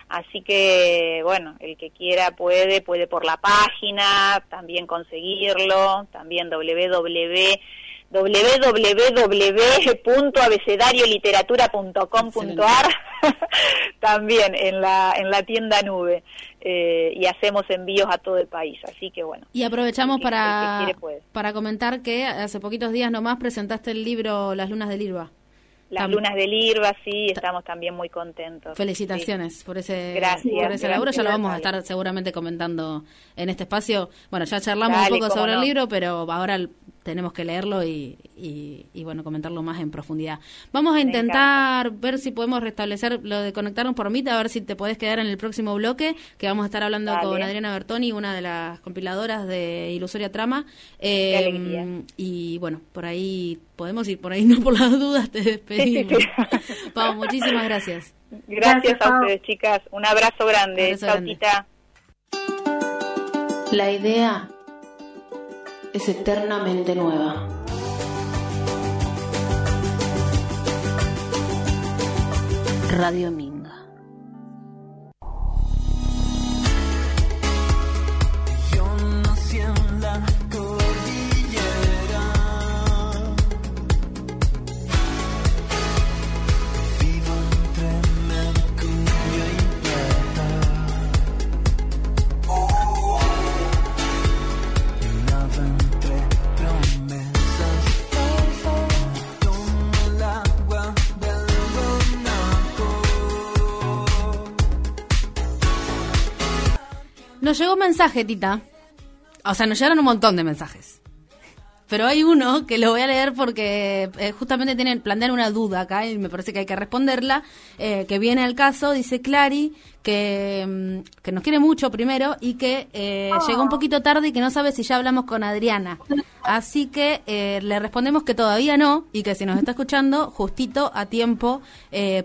Speaker 6: Así que, bueno, el que quiera puede, puede por la página, también conseguirlo, también www www.abecedarioliteratura.com.ar también en la en la tienda nube eh, y hacemos envíos a todo el país así que bueno
Speaker 2: y aprovechamos para para comentar que hace poquitos días nomás presentaste el libro Las lunas del Irba
Speaker 6: las lunas del IRBA, sí, estamos también muy contentos.
Speaker 2: Felicitaciones por ese, gracias, por ese laburo. Ya lo vamos a estar seguramente comentando en este espacio. Bueno, ya charlamos un poco sobre el libro, pero ahora tenemos que leerlo y, y, bueno, comentarlo más en profundidad. Vamos a intentar ver si podemos restablecer lo de conectarnos por Meet, a ver si te podés quedar en el próximo bloque, que vamos a estar hablando con Adriana Bertoni, una de las compiladoras de Ilusoria Trama. Eh, y bueno, por ahí podemos ir, por ahí no por las dudas te despedimos. Pau, muchísimas gracias.
Speaker 6: Gracias, a ustedes, chicas. Un abrazo grande. Chao,
Speaker 1: La idea es eternamente nueva. Radio Minga.
Speaker 2: Mensaje, Tita. O sea, nos llegaron un montón de mensajes. Pero hay uno que lo voy a leer porque eh, justamente tiene, plantean una duda acá y me parece que hay que responderla, eh, que viene al caso, dice Clary, que, mm, que nos quiere mucho primero y que eh, llegó un poquito tarde y que no sabe si ya hablamos con Adriana. Así que le respondemos que todavía no y que si nos está escuchando, justito a tiempo,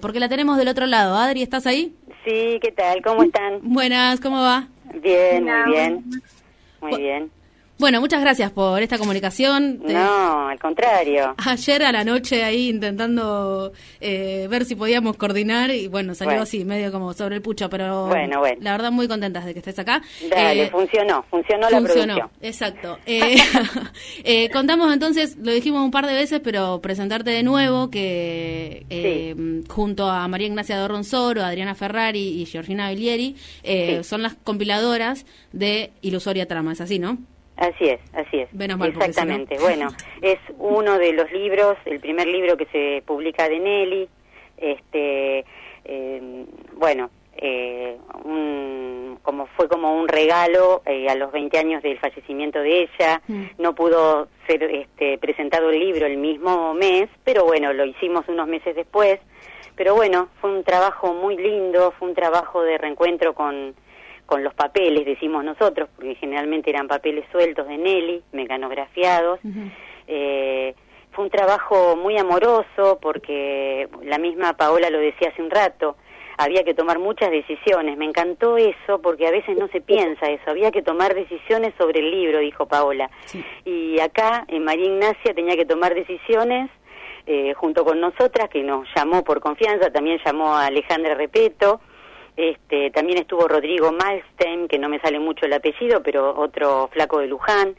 Speaker 2: porque la tenemos del otro lado. Adri, ¿estás ahí?
Speaker 7: Sí, ¿qué tal? ¿Cómo están?
Speaker 2: Buenas, ¿cómo va?
Speaker 7: Bien, muy bien. Muy bien.
Speaker 2: Bueno, muchas gracias por esta comunicación.
Speaker 7: No, al contrario.
Speaker 2: Ayer a la noche ahí intentando eh, ver si podíamos coordinar y bueno, salió
Speaker 7: Bueno.
Speaker 2: así, medio como sobre el pucho, pero
Speaker 7: Bueno, bueno.
Speaker 2: la verdad muy contentas de que estés acá.
Speaker 7: Dale,
Speaker 2: Eh,
Speaker 7: funcionó, funcionó la
Speaker 2: Funcionó,
Speaker 7: producción.
Speaker 2: exacto. Eh, eh, contamos entonces, lo dijimos un par de veces, pero presentarte de nuevo, que eh, junto a María Ignacia Dorronsoro, Adriana Ferrari y Georgina Bilieri, eh,
Speaker 7: Sí.
Speaker 2: son las compiladoras de Ilusoria Trama, ¿es así, no?
Speaker 7: Así es, así es.
Speaker 2: Menos mal, porque
Speaker 7: Exactamente. Bueno, es uno de los libros, el primer libro que se publica de Nelly. Este, eh, bueno, eh, un- como fue como un regalo eh, a los 20 años del fallecimiento de ella.
Speaker 2: Mm.
Speaker 7: No pudo ser este, presentado el libro el mismo mes, pero bueno, lo hicimos unos meses después. Pero bueno, fue un trabajo muy lindo, fue un trabajo de reencuentro con, con los papeles, decimos nosotros, porque generalmente eran papeles sueltos de Nelly, mecanografiados. Eh, fue un trabajo muy amoroso porque la misma Paola lo decía hace un rato, había que tomar muchas decisiones. Me encantó eso porque a veces no se piensa eso, había que tomar decisiones sobre el libro, dijo Paola.
Speaker 2: Sí.
Speaker 7: Y acá en María Ignacia tenía que tomar decisiones eh, junto con nosotras, que nos llamó por confianza, también llamó a Alejandra Repeto, este, también estuvo Rodrigo Malstein, que no me sale mucho el apellido, pero otro flaco de Luján.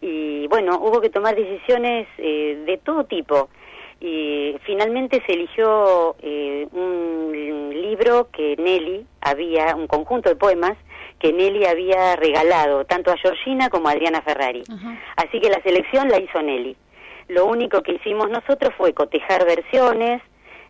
Speaker 7: Y bueno, hubo que tomar decisiones eh, de todo tipo. Y finalmente se eligió eh, un libro que Nelly había, un conjunto de poemas que Nelly había regalado tanto a Georgina como a Adriana Ferrari. Así que la selección la hizo Nelly. Lo único que hicimos nosotros fue cotejar versiones.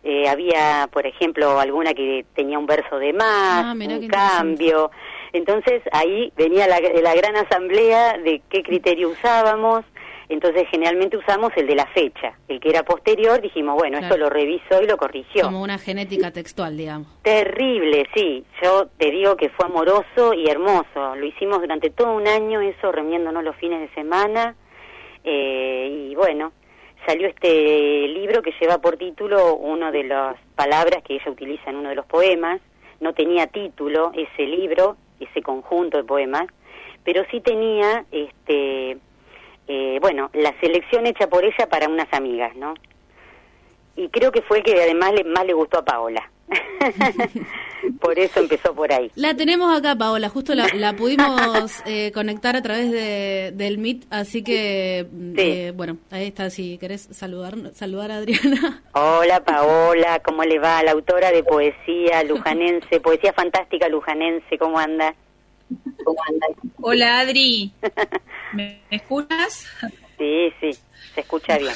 Speaker 7: Eh, había, por ejemplo, alguna que tenía un verso de más,
Speaker 2: Ah,
Speaker 7: un cambio. Entonces ahí venía la, la gran asamblea de qué criterio usábamos. Entonces generalmente usamos el de la fecha. El que era posterior dijimos, bueno,
Speaker 2: Claro.
Speaker 7: esto lo revisó y lo corrigió.
Speaker 2: Como una genética textual, digamos.
Speaker 7: Terrible, sí. Yo te digo que fue amoroso y hermoso. Lo hicimos durante todo un año, eso reuniéndonos los fines de semana. Eh, y bueno, salió este libro que lleva por título una de las palabras que ella utiliza en uno de los poemas. No tenía título ese libro, ese conjunto de poemas, pero sí tenía, este, eh, bueno, la selección hecha por ella para unas amigas, ¿no? Y creo que fue el que además le, más le gustó a Paola. por eso empezó por ahí.
Speaker 2: La tenemos acá, Paola, justo la, la pudimos eh, conectar a través de, del Meet, así que, mm,
Speaker 7: Sí.
Speaker 2: eh, bueno, ahí está, si querés saludar, saludar a Adriana.
Speaker 7: Hola Paola, ¿cómo le va? La autora de poesía lujanense, poesía fantástica lujanense, ¿cómo anda? ¿Cómo anda?
Speaker 8: Hola Adri, ¿me me escuchas?
Speaker 7: Sí, sí, se escucha bien.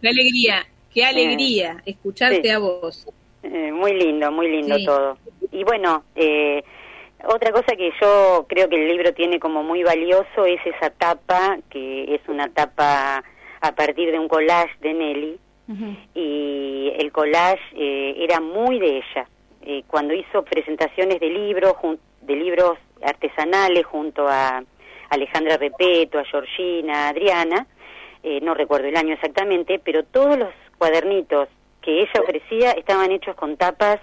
Speaker 8: Qué alegría, qué alegría escucharte
Speaker 7: Sí.
Speaker 8: a vos.
Speaker 7: Eh, muy lindo, muy lindo
Speaker 8: Sí.
Speaker 7: todo. Y bueno, eh, otra cosa que yo creo que el libro tiene como muy valioso es esa tapa, que es una tapa a partir de un collage de Nelly, y el collage eh, era muy de ella. Eh, cuando hizo presentaciones de libros, de libros artesanales junto a Alejandra Repeto, a Georgina, a Adriana, eh, no recuerdo el año exactamente, pero todos los cuadernitos que ella ofrecía estaban hechos con tapas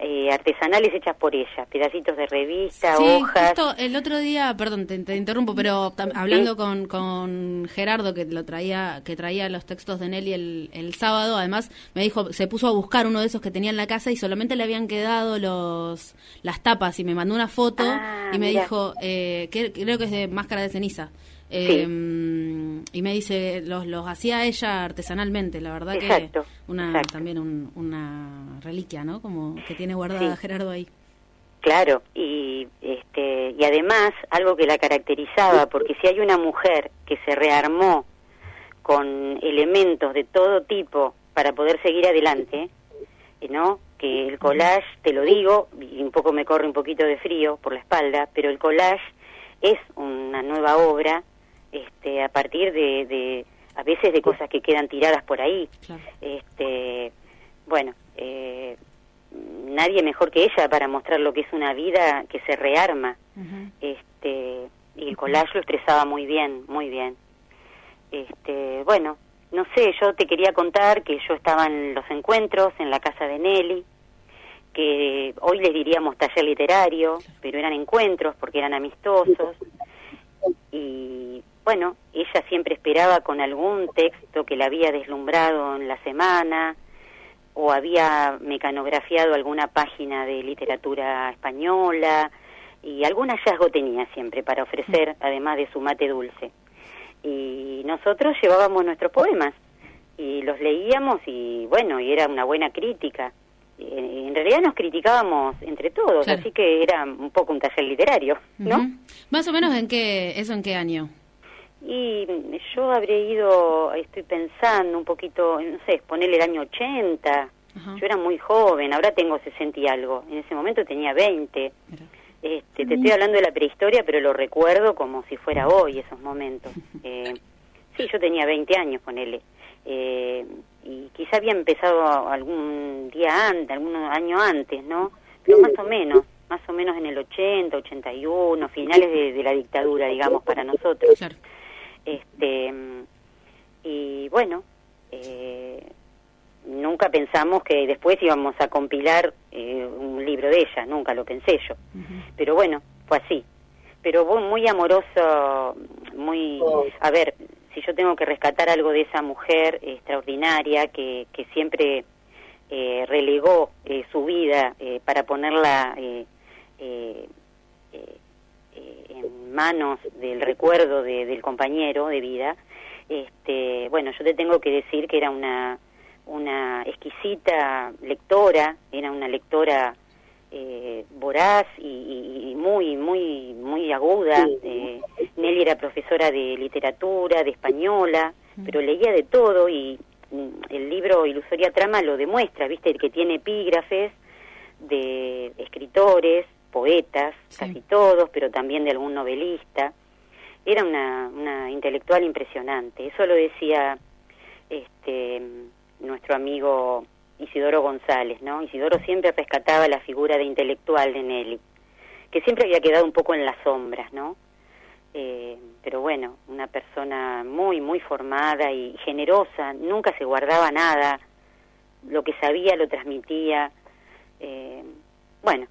Speaker 7: eh, artesanales hechas por ella, pedacitos de revista,
Speaker 2: Sí,
Speaker 7: hojas.
Speaker 2: justo el otro día, perdón, te, te interrumpo, pero hablando con, con Gerardo que lo traía, que traía los textos de Nelly el, el sábado, además me dijo, se puso a buscar uno de esos que tenía en la casa y solamente le habían quedado los las tapas y me mandó una foto
Speaker 7: Ah,
Speaker 2: y me
Speaker 7: mira.
Speaker 2: dijo, eh, que, creo que es de máscara de ceniza.
Speaker 7: Sí.
Speaker 2: Eh, y me dice, los, los hacía ella artesanalmente, la verdad
Speaker 7: Exacto,
Speaker 2: que una
Speaker 7: exacto.
Speaker 2: también un- una reliquia, ¿no? Como que tiene guardada
Speaker 7: Sí.
Speaker 2: Gerardo ahí.
Speaker 7: Claro, y este y además algo que la caracterizaba, porque si hay una mujer que se rearmó con elementos de todo tipo para poder seguir adelante, ¿no? Que el collage, te lo digo, y un poco me corre un poquito de frío por la espalda, pero el collage es una nueva obra este a partir de, de a veces de cosas que quedan tiradas por ahí.
Speaker 2: Claro.
Speaker 7: Este, bueno, eh, nadie mejor que ella para mostrar lo que es una vida que se rearma. Este, y el collage lo expresaba muy bien, muy bien. Este, bueno, no sé, yo te quería contar que yo estaba en los encuentros en la casa de Nelly, que hoy les diríamos taller literario, pero eran encuentros porque eran amistosos. Y bueno, ella siempre esperaba con algún texto que la había deslumbrado en la semana o había mecanografiado alguna página de literatura española y algún hallazgo tenía siempre para ofrecer, además de su mate dulce. Y nosotros llevábamos nuestros poemas y los leíamos y bueno, y era una buena crítica. En realidad nos criticábamos entre todos, así que era un poco un taller literario, ¿no?
Speaker 2: Más o menos en qué, eso en qué año.
Speaker 7: Y yo habré ido, estoy pensando un poquito, no sé, ponerle el año 80. Yo era muy joven, ahora tengo 60 y algo. En ese momento tenía 20. Este, te estoy hablando de la prehistoria, pero lo recuerdo como si fuera hoy esos momentos. Eh, sí, yo tenía 20 años, ponele. Eh, y quizá había empezado algún día antes, algún año antes, ¿no? Pero más o menos, más o menos en el 80, 81, finales de, la dictadura, digamos, para nosotros. Este, y bueno, eh, nunca pensamos que después íbamos a compilar eh, un libro de ella, nunca lo pensé yo. Pero bueno, fue así. Pero muy amoroso, muy... Oh. A ver, si yo tengo que rescatar algo de esa mujer extraordinaria que, que siempre eh, relegó su vida para ponerla en manos del recuerdo del compañero de vida, este, bueno, yo te tengo que decir que era una, una exquisita lectora, era una lectora eh, voraz y, muy, muy, muy aguda. Eh, Nelly era profesora de literatura, de española, pero leía de todo y mm, el libro Ilusoria Trama lo demuestra, ¿viste? El que tiene epígrafes de escritores, poetas, casi todos, pero también de algún novelista. Era una, una intelectual impresionante. Eso lo decía este, nuestro amigo Isidoro González, ¿no? Isidoro siempre rescataba la figura de intelectual de Nelly, que siempre había quedado un poco en las sombras, ¿no? Eh, pero bueno, una persona muy, muy formada y generosa, nunca se guardaba nada, lo que sabía lo transmitía. Eh, bueno,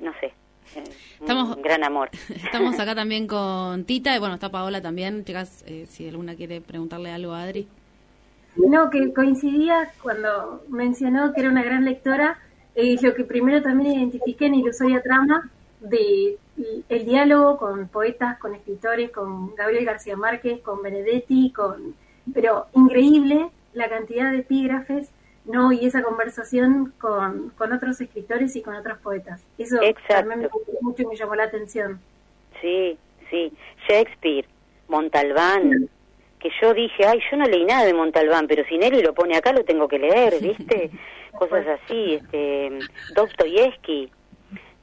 Speaker 7: no sé. Eh, estamos, un gran amor.
Speaker 2: Estamos acá también con Tita y bueno, está Paola también. Chicas, eh, si alguna quiere preguntarle algo a Adri.
Speaker 4: No, que coincidía cuando mencionó que era una gran lectora, eh, lo que primero también identifiqué en Ilusoria Trama, de el diálogo con poetas, con escritores, con Gabriel García Márquez, con Benedetti, con pero increíble la cantidad de epígrafes no y esa conversación con, con otros escritores y con otros poetas. Eso también me gustó mucho y me llamó la atención.
Speaker 7: Sí, sí. Shakespeare, Montalbán, que yo dije, ay, yo no leí nada de Montalbán, pero si Nelly lo pone acá lo tengo que leer, ¿viste? Cosas así, este, Dostoyevsky.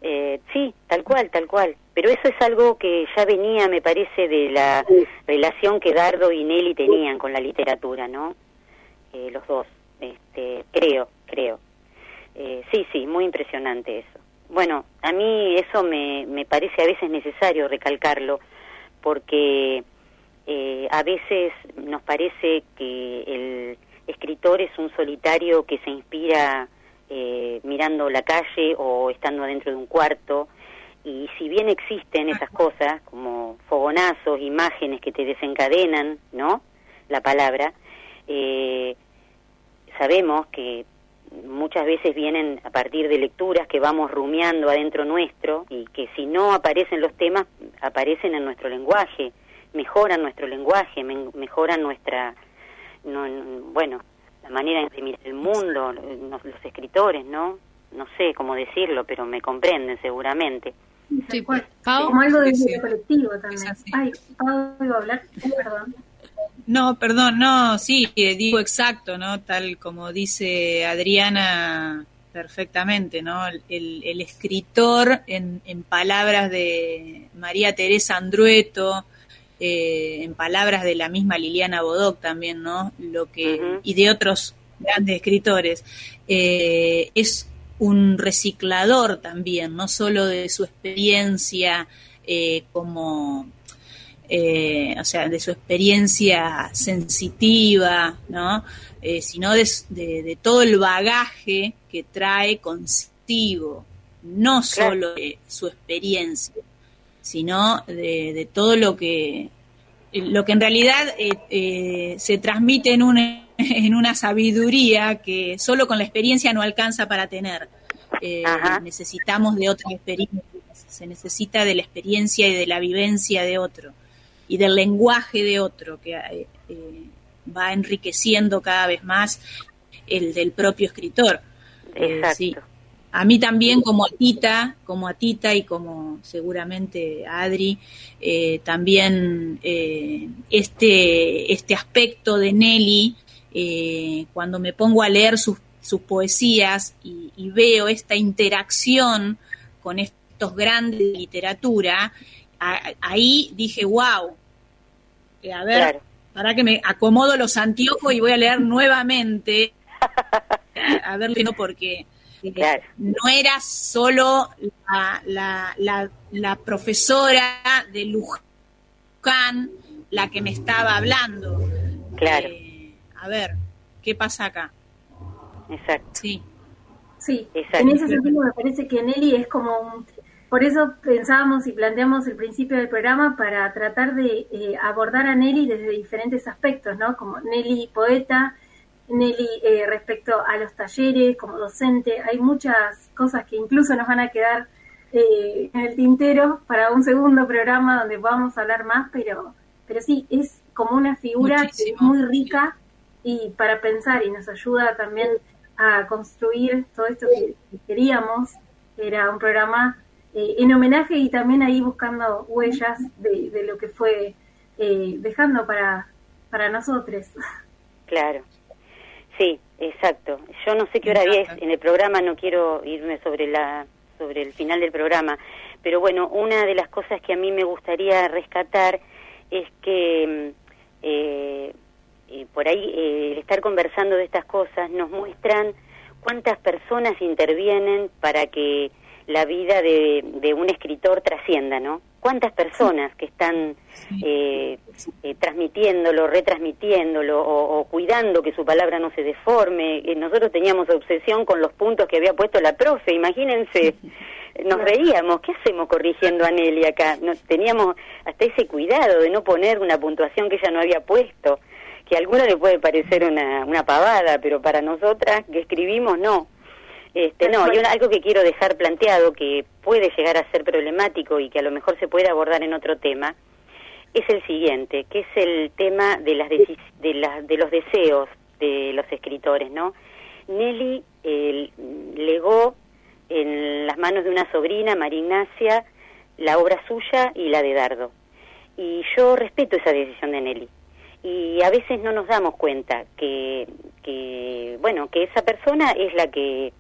Speaker 7: Eh, sí, tal cual, tal cual. Pero eso es algo que ya venía, me parece, de la relación que Dardo y Nelly tenían con la literatura, ¿no? Eh, los dos este, creo, creo. Eh, sí, sí, muy impresionante eso. Bueno, a mí eso me, me parece a veces necesario recalcarlo, porque eh, a veces nos parece que el escritor es un solitario que se inspira eh, mirando la calle o estando dentro de un cuarto, y si bien existen esas cosas como fogonazos, imágenes que te desencadenan, ¿no? La palabra, eh, sabemos que muchas veces vienen a partir de lecturas que vamos rumiando adentro nuestro y que si no aparecen los temas, aparecen en nuestro lenguaje, mejoran nuestro lenguaje, mejoran nuestra, bueno, la manera de mirar el mundo, los, escritores, ¿no? No sé cómo decirlo, pero me comprenden seguramente.
Speaker 4: Sí, Como algo de colectivo también. Ay, Pau iba a hablar, perdón.
Speaker 8: No, perdón, no, sí, digo exacto, ¿no? Tal como dice Adriana perfectamente, ¿no? El, escritor, en, en, palabras de María Teresa Andrueto, eh, en palabras de la misma Liliana Bodoc también, ¿no? Lo que, y de otros grandes escritores, eh, es un reciclador también, no solo de su experiencia eh, como eh, o sea, de su experiencia sensitiva, ¿no? Eh, sino de, todo el bagaje que trae consigo, no solo de su experiencia, sino de, todo lo que
Speaker 6: lo que en realidad eh, se transmite en una, en una sabiduría que solo con la experiencia no alcanza para tener. necesitamos de otra experiencia, se necesita de la experiencia y de la vivencia de otro y del lenguaje de otro que va enriqueciendo cada vez más el del propio escritor.
Speaker 7: Exacto.
Speaker 6: A mí también como a Tita, como a Tita y como seguramente a Adri, eh, también eh, este, este aspecto de Nelly, eh, cuando me pongo a leer sus, sus poesías y, veo esta interacción con estos grandes de literatura, ahí dije, wow, a ver, para que me acomodo los anteojos y voy a leer nuevamente, a ver, no porque no era solo la, la, la, profesora de Luján la que me estaba hablando.
Speaker 7: Claro.
Speaker 6: Eh, a ver, ¿qué pasa acá?
Speaker 7: Exacto.
Speaker 6: Sí.
Speaker 4: Sí, en ese sentido me parece que Nelly es como un... Por eso pensábamos y planteamos el principio del programa para tratar de eh, abordar a Nelly desde diferentes aspectos, ¿no? Como Nelly poeta, Nelly, eh, respecto a los talleres como docente, hay muchas cosas que incluso nos van a quedar eh, en el tintero para un segundo programa donde a hablar más, pero, pero sí, es como una figura muy rica y para pensar y nos ayuda también a construir todo esto que queríamos. Era un programa eh, en homenaje y también ahí buscando huellas de, de lo que fue dejando para, para nosotros.
Speaker 7: Claro. Sí, exacto. Yo no sé qué hora es en el programa, no quiero irme sobre la sobre el final del programa, pero bueno, una de las cosas que a mí me gustaría rescatar es que mm, eh, eh, por ahí eh, el estar conversando de estas cosas nos muestran cuántas personas intervienen para que la vida de, de un escritor trascienda, ¿no? cuántas personas que están eh, eh, transmitiéndolo, retransmitiéndolo o, cuidando que su palabra no se deforme. Eh, nosotros teníamos obsesión con los puntos que había puesto la profe, imagínense, nos reíamos, ¿qué hacemos corrigiendo a Nelly acá? No, teníamos hasta ese cuidado de no poner una puntuación que ella no había puesto, que a alguno le puede parecer una, una pavada, pero para nosotras que escribimos no. Este, no, y algo que quiero dejar planteado que puede llegar a ser problemático y que a lo mejor se puede abordar en otro tema es el siguiente, que es el tema de las de, de los deseos de los escritores, ¿no? Nelly legó en las manos de una sobrina, María Ignacia, la obra suya y la de Dardo. Y yo respeto esa decisión de Nelly. Y a veces no nos damos cuenta que, que bueno, que esa persona es la que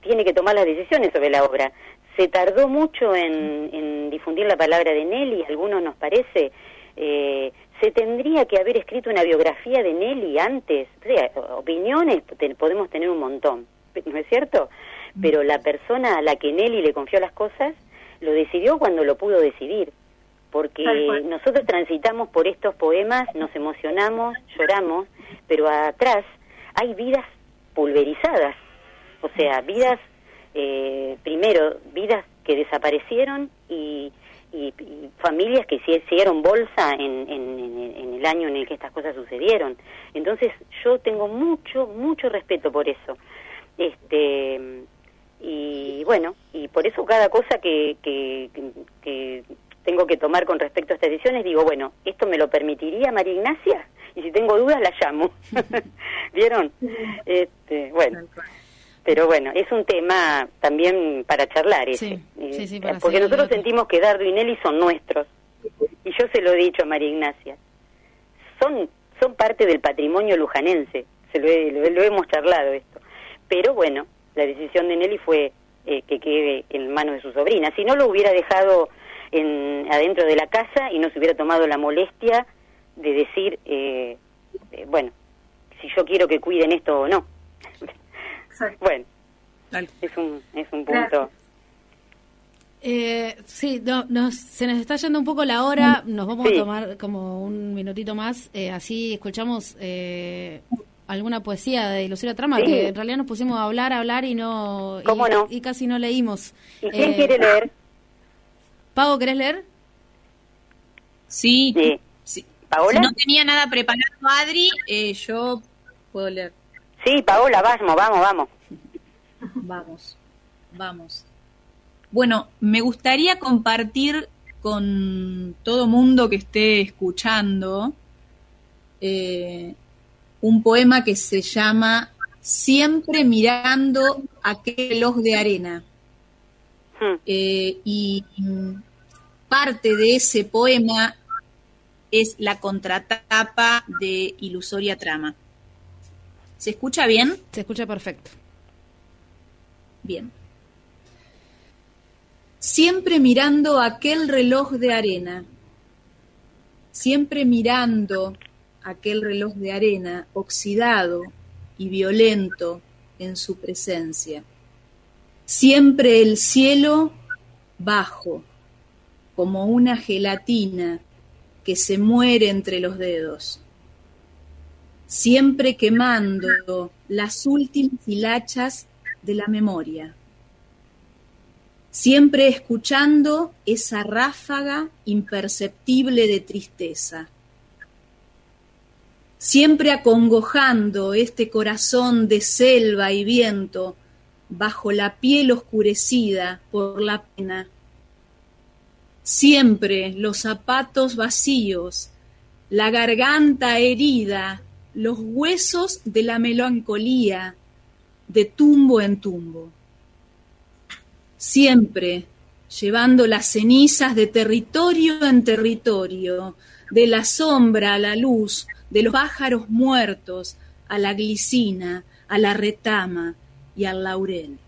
Speaker 7: tiene que tomar las decisiones sobre la obra. Se tardó mucho en, difundir la palabra de Nelly, a algunos nos parece. Eh, se tendría que haber escrito una biografía de Nelly antes. opiniones podemos tener un montón, ¿no es cierto? Pero la persona a la que Nelly le confió las cosas lo decidió cuando lo pudo decidir. Porque nosotros transitamos por estos poemas, nos emocionamos, lloramos, pero atrás hay vidas pulverizadas o sea, vidas, eh, primero, vidas que desaparecieron y, familias que hicieron bolsa en, en, el año en el que estas cosas sucedieron. Entonces yo tengo mucho, mucho respeto por eso. Este, y bueno, y por eso cada cosa que, que, que tengo que tomar con respecto a estas decisiones, digo, bueno, ¿esto me lo permitiría María Ignacia? Y si tengo dudas, la llamo. ¿Vieron? Este, bueno. Pero bueno, es un tema también para charlar ese. Eh, porque nosotros sentimos que Dardo y Nelly son nuestros. Y yo se lo he dicho a María Ignacia. Son, son parte del patrimonio lujanense. Se lo, lo, hemos charlado esto. Pero bueno, la decisión de Nelly fue eh, que quede en manos de su sobrina. Si no lo hubiera dejado en, adentro de la casa y no se hubiera tomado la molestia de decir, eh, bueno, si yo quiero que cuiden esto o no. Bueno, es un, es un punto.
Speaker 2: Eh, sí, no, se nos está yendo un poco la hora, nos vamos a tomar como un minutito más, eh, así escuchamos eh, alguna poesía de Lucía Trama, que en realidad nos pusimos a hablar, a hablar y no, y, casi no leímos.
Speaker 7: ¿Y quién quiere leer?
Speaker 2: Pago, ¿querés leer?
Speaker 6: Sí. sí.
Speaker 7: Paola.
Speaker 6: Si no tenía nada preparado Adri, eh, yo puedo leer.
Speaker 7: Sí, Paola, vamos, vamos, vamos.
Speaker 6: Vamos, vamos. Bueno, me gustaría compartir con todo mundo que esté escuchando eh, un poema que se llama Siempre mirando aquel reloj de arena.
Speaker 7: Hmm.
Speaker 6: Eh, y parte de ese poema es la contratapa de Ilusoria Trama. ¿Se escucha bien?
Speaker 2: Se escucha perfecto.
Speaker 6: Bien. Siempre mirando aquel reloj de arena, siempre mirando aquel reloj de arena oxidado y violento en su presencia. Siempre el cielo bajo, como una gelatina que se muere entre los dedos. Siempre quemando las últimas hilachas de la memoria. Siempre escuchando esa ráfaga imperceptible de tristeza. Siempre acongojando este corazón de selva y viento bajo la piel oscurecida por la pena. Siempre los zapatos vacíos, la garganta herida, los huesos de la melancolía, de tumbo en tumbo. Siempre llevando las cenizas de territorio en territorio, de la sombra a la luz, de los pájaros muertos a la glicina, a la retama y al laurel.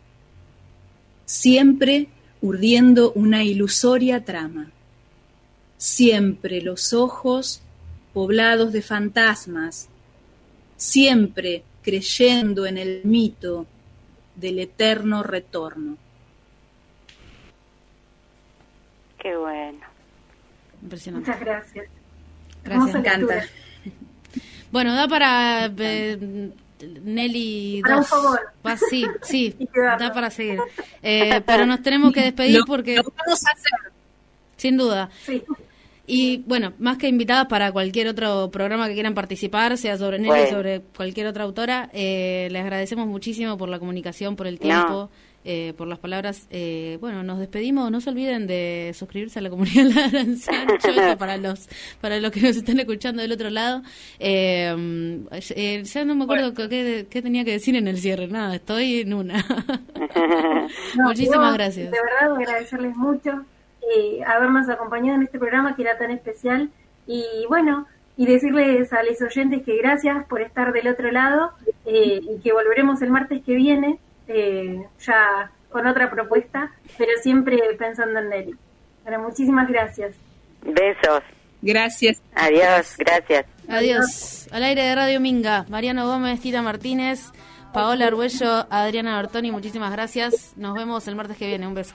Speaker 6: Siempre urdiendo una ilusoria trama. Siempre los ojos poblados de fantasmas, siempre creyendo en el mito del eterno retorno.
Speaker 7: Qué bueno.
Speaker 2: Impresionante.
Speaker 4: Muchas gracias.
Speaker 2: Gracias.
Speaker 4: Lectura.
Speaker 2: Bueno, da para eh, Nelly
Speaker 4: Para un favor.
Speaker 2: Va, sí, sí, da para seguir. Eh, pero nos tenemos que despedir
Speaker 6: Lo-
Speaker 2: porque,
Speaker 6: lo vamos a hacer.
Speaker 2: sin duda.
Speaker 4: Sí.
Speaker 2: Y bueno, más que invitadas para cualquier otro programa que quieran participar, sea sobre Nelly,
Speaker 7: Bueno.
Speaker 2: sobre cualquier otra autora, eh, les agradecemos muchísimo por la comunicación, por el
Speaker 7: No.
Speaker 2: tiempo, eh, por las palabras. Eh, bueno, nos despedimos. No se olviden de suscribirse a la comunidad Sancho, esto para los para los que nos están escuchando del otro lado. Eh, eh, ya no me acuerdo qué, qué tenía que decir en el cierre. Nada, estoy en una.
Speaker 4: No,
Speaker 2: Muchísimas
Speaker 4: yo,
Speaker 2: gracias.
Speaker 4: De verdad, agradecerles mucho eh, habernos acompañado en este programa que era tan especial. Y bueno, y decirles a los oyentes que gracias por estar del otro lado eh, y que volveremos el martes que viene, eh, ya con otra propuesta, pero siempre pensando en Nelly. Bueno, muchísimas gracias.
Speaker 7: Besos.
Speaker 6: Gracias.
Speaker 7: Adiós, gracias.
Speaker 2: Adiós. Al aire de Radio Minga. Mariano Gómez, Tita Martínez, Paola Arguello, Adriana Bertoni, muchísimas gracias. Nos vemos el martes que viene. Un beso.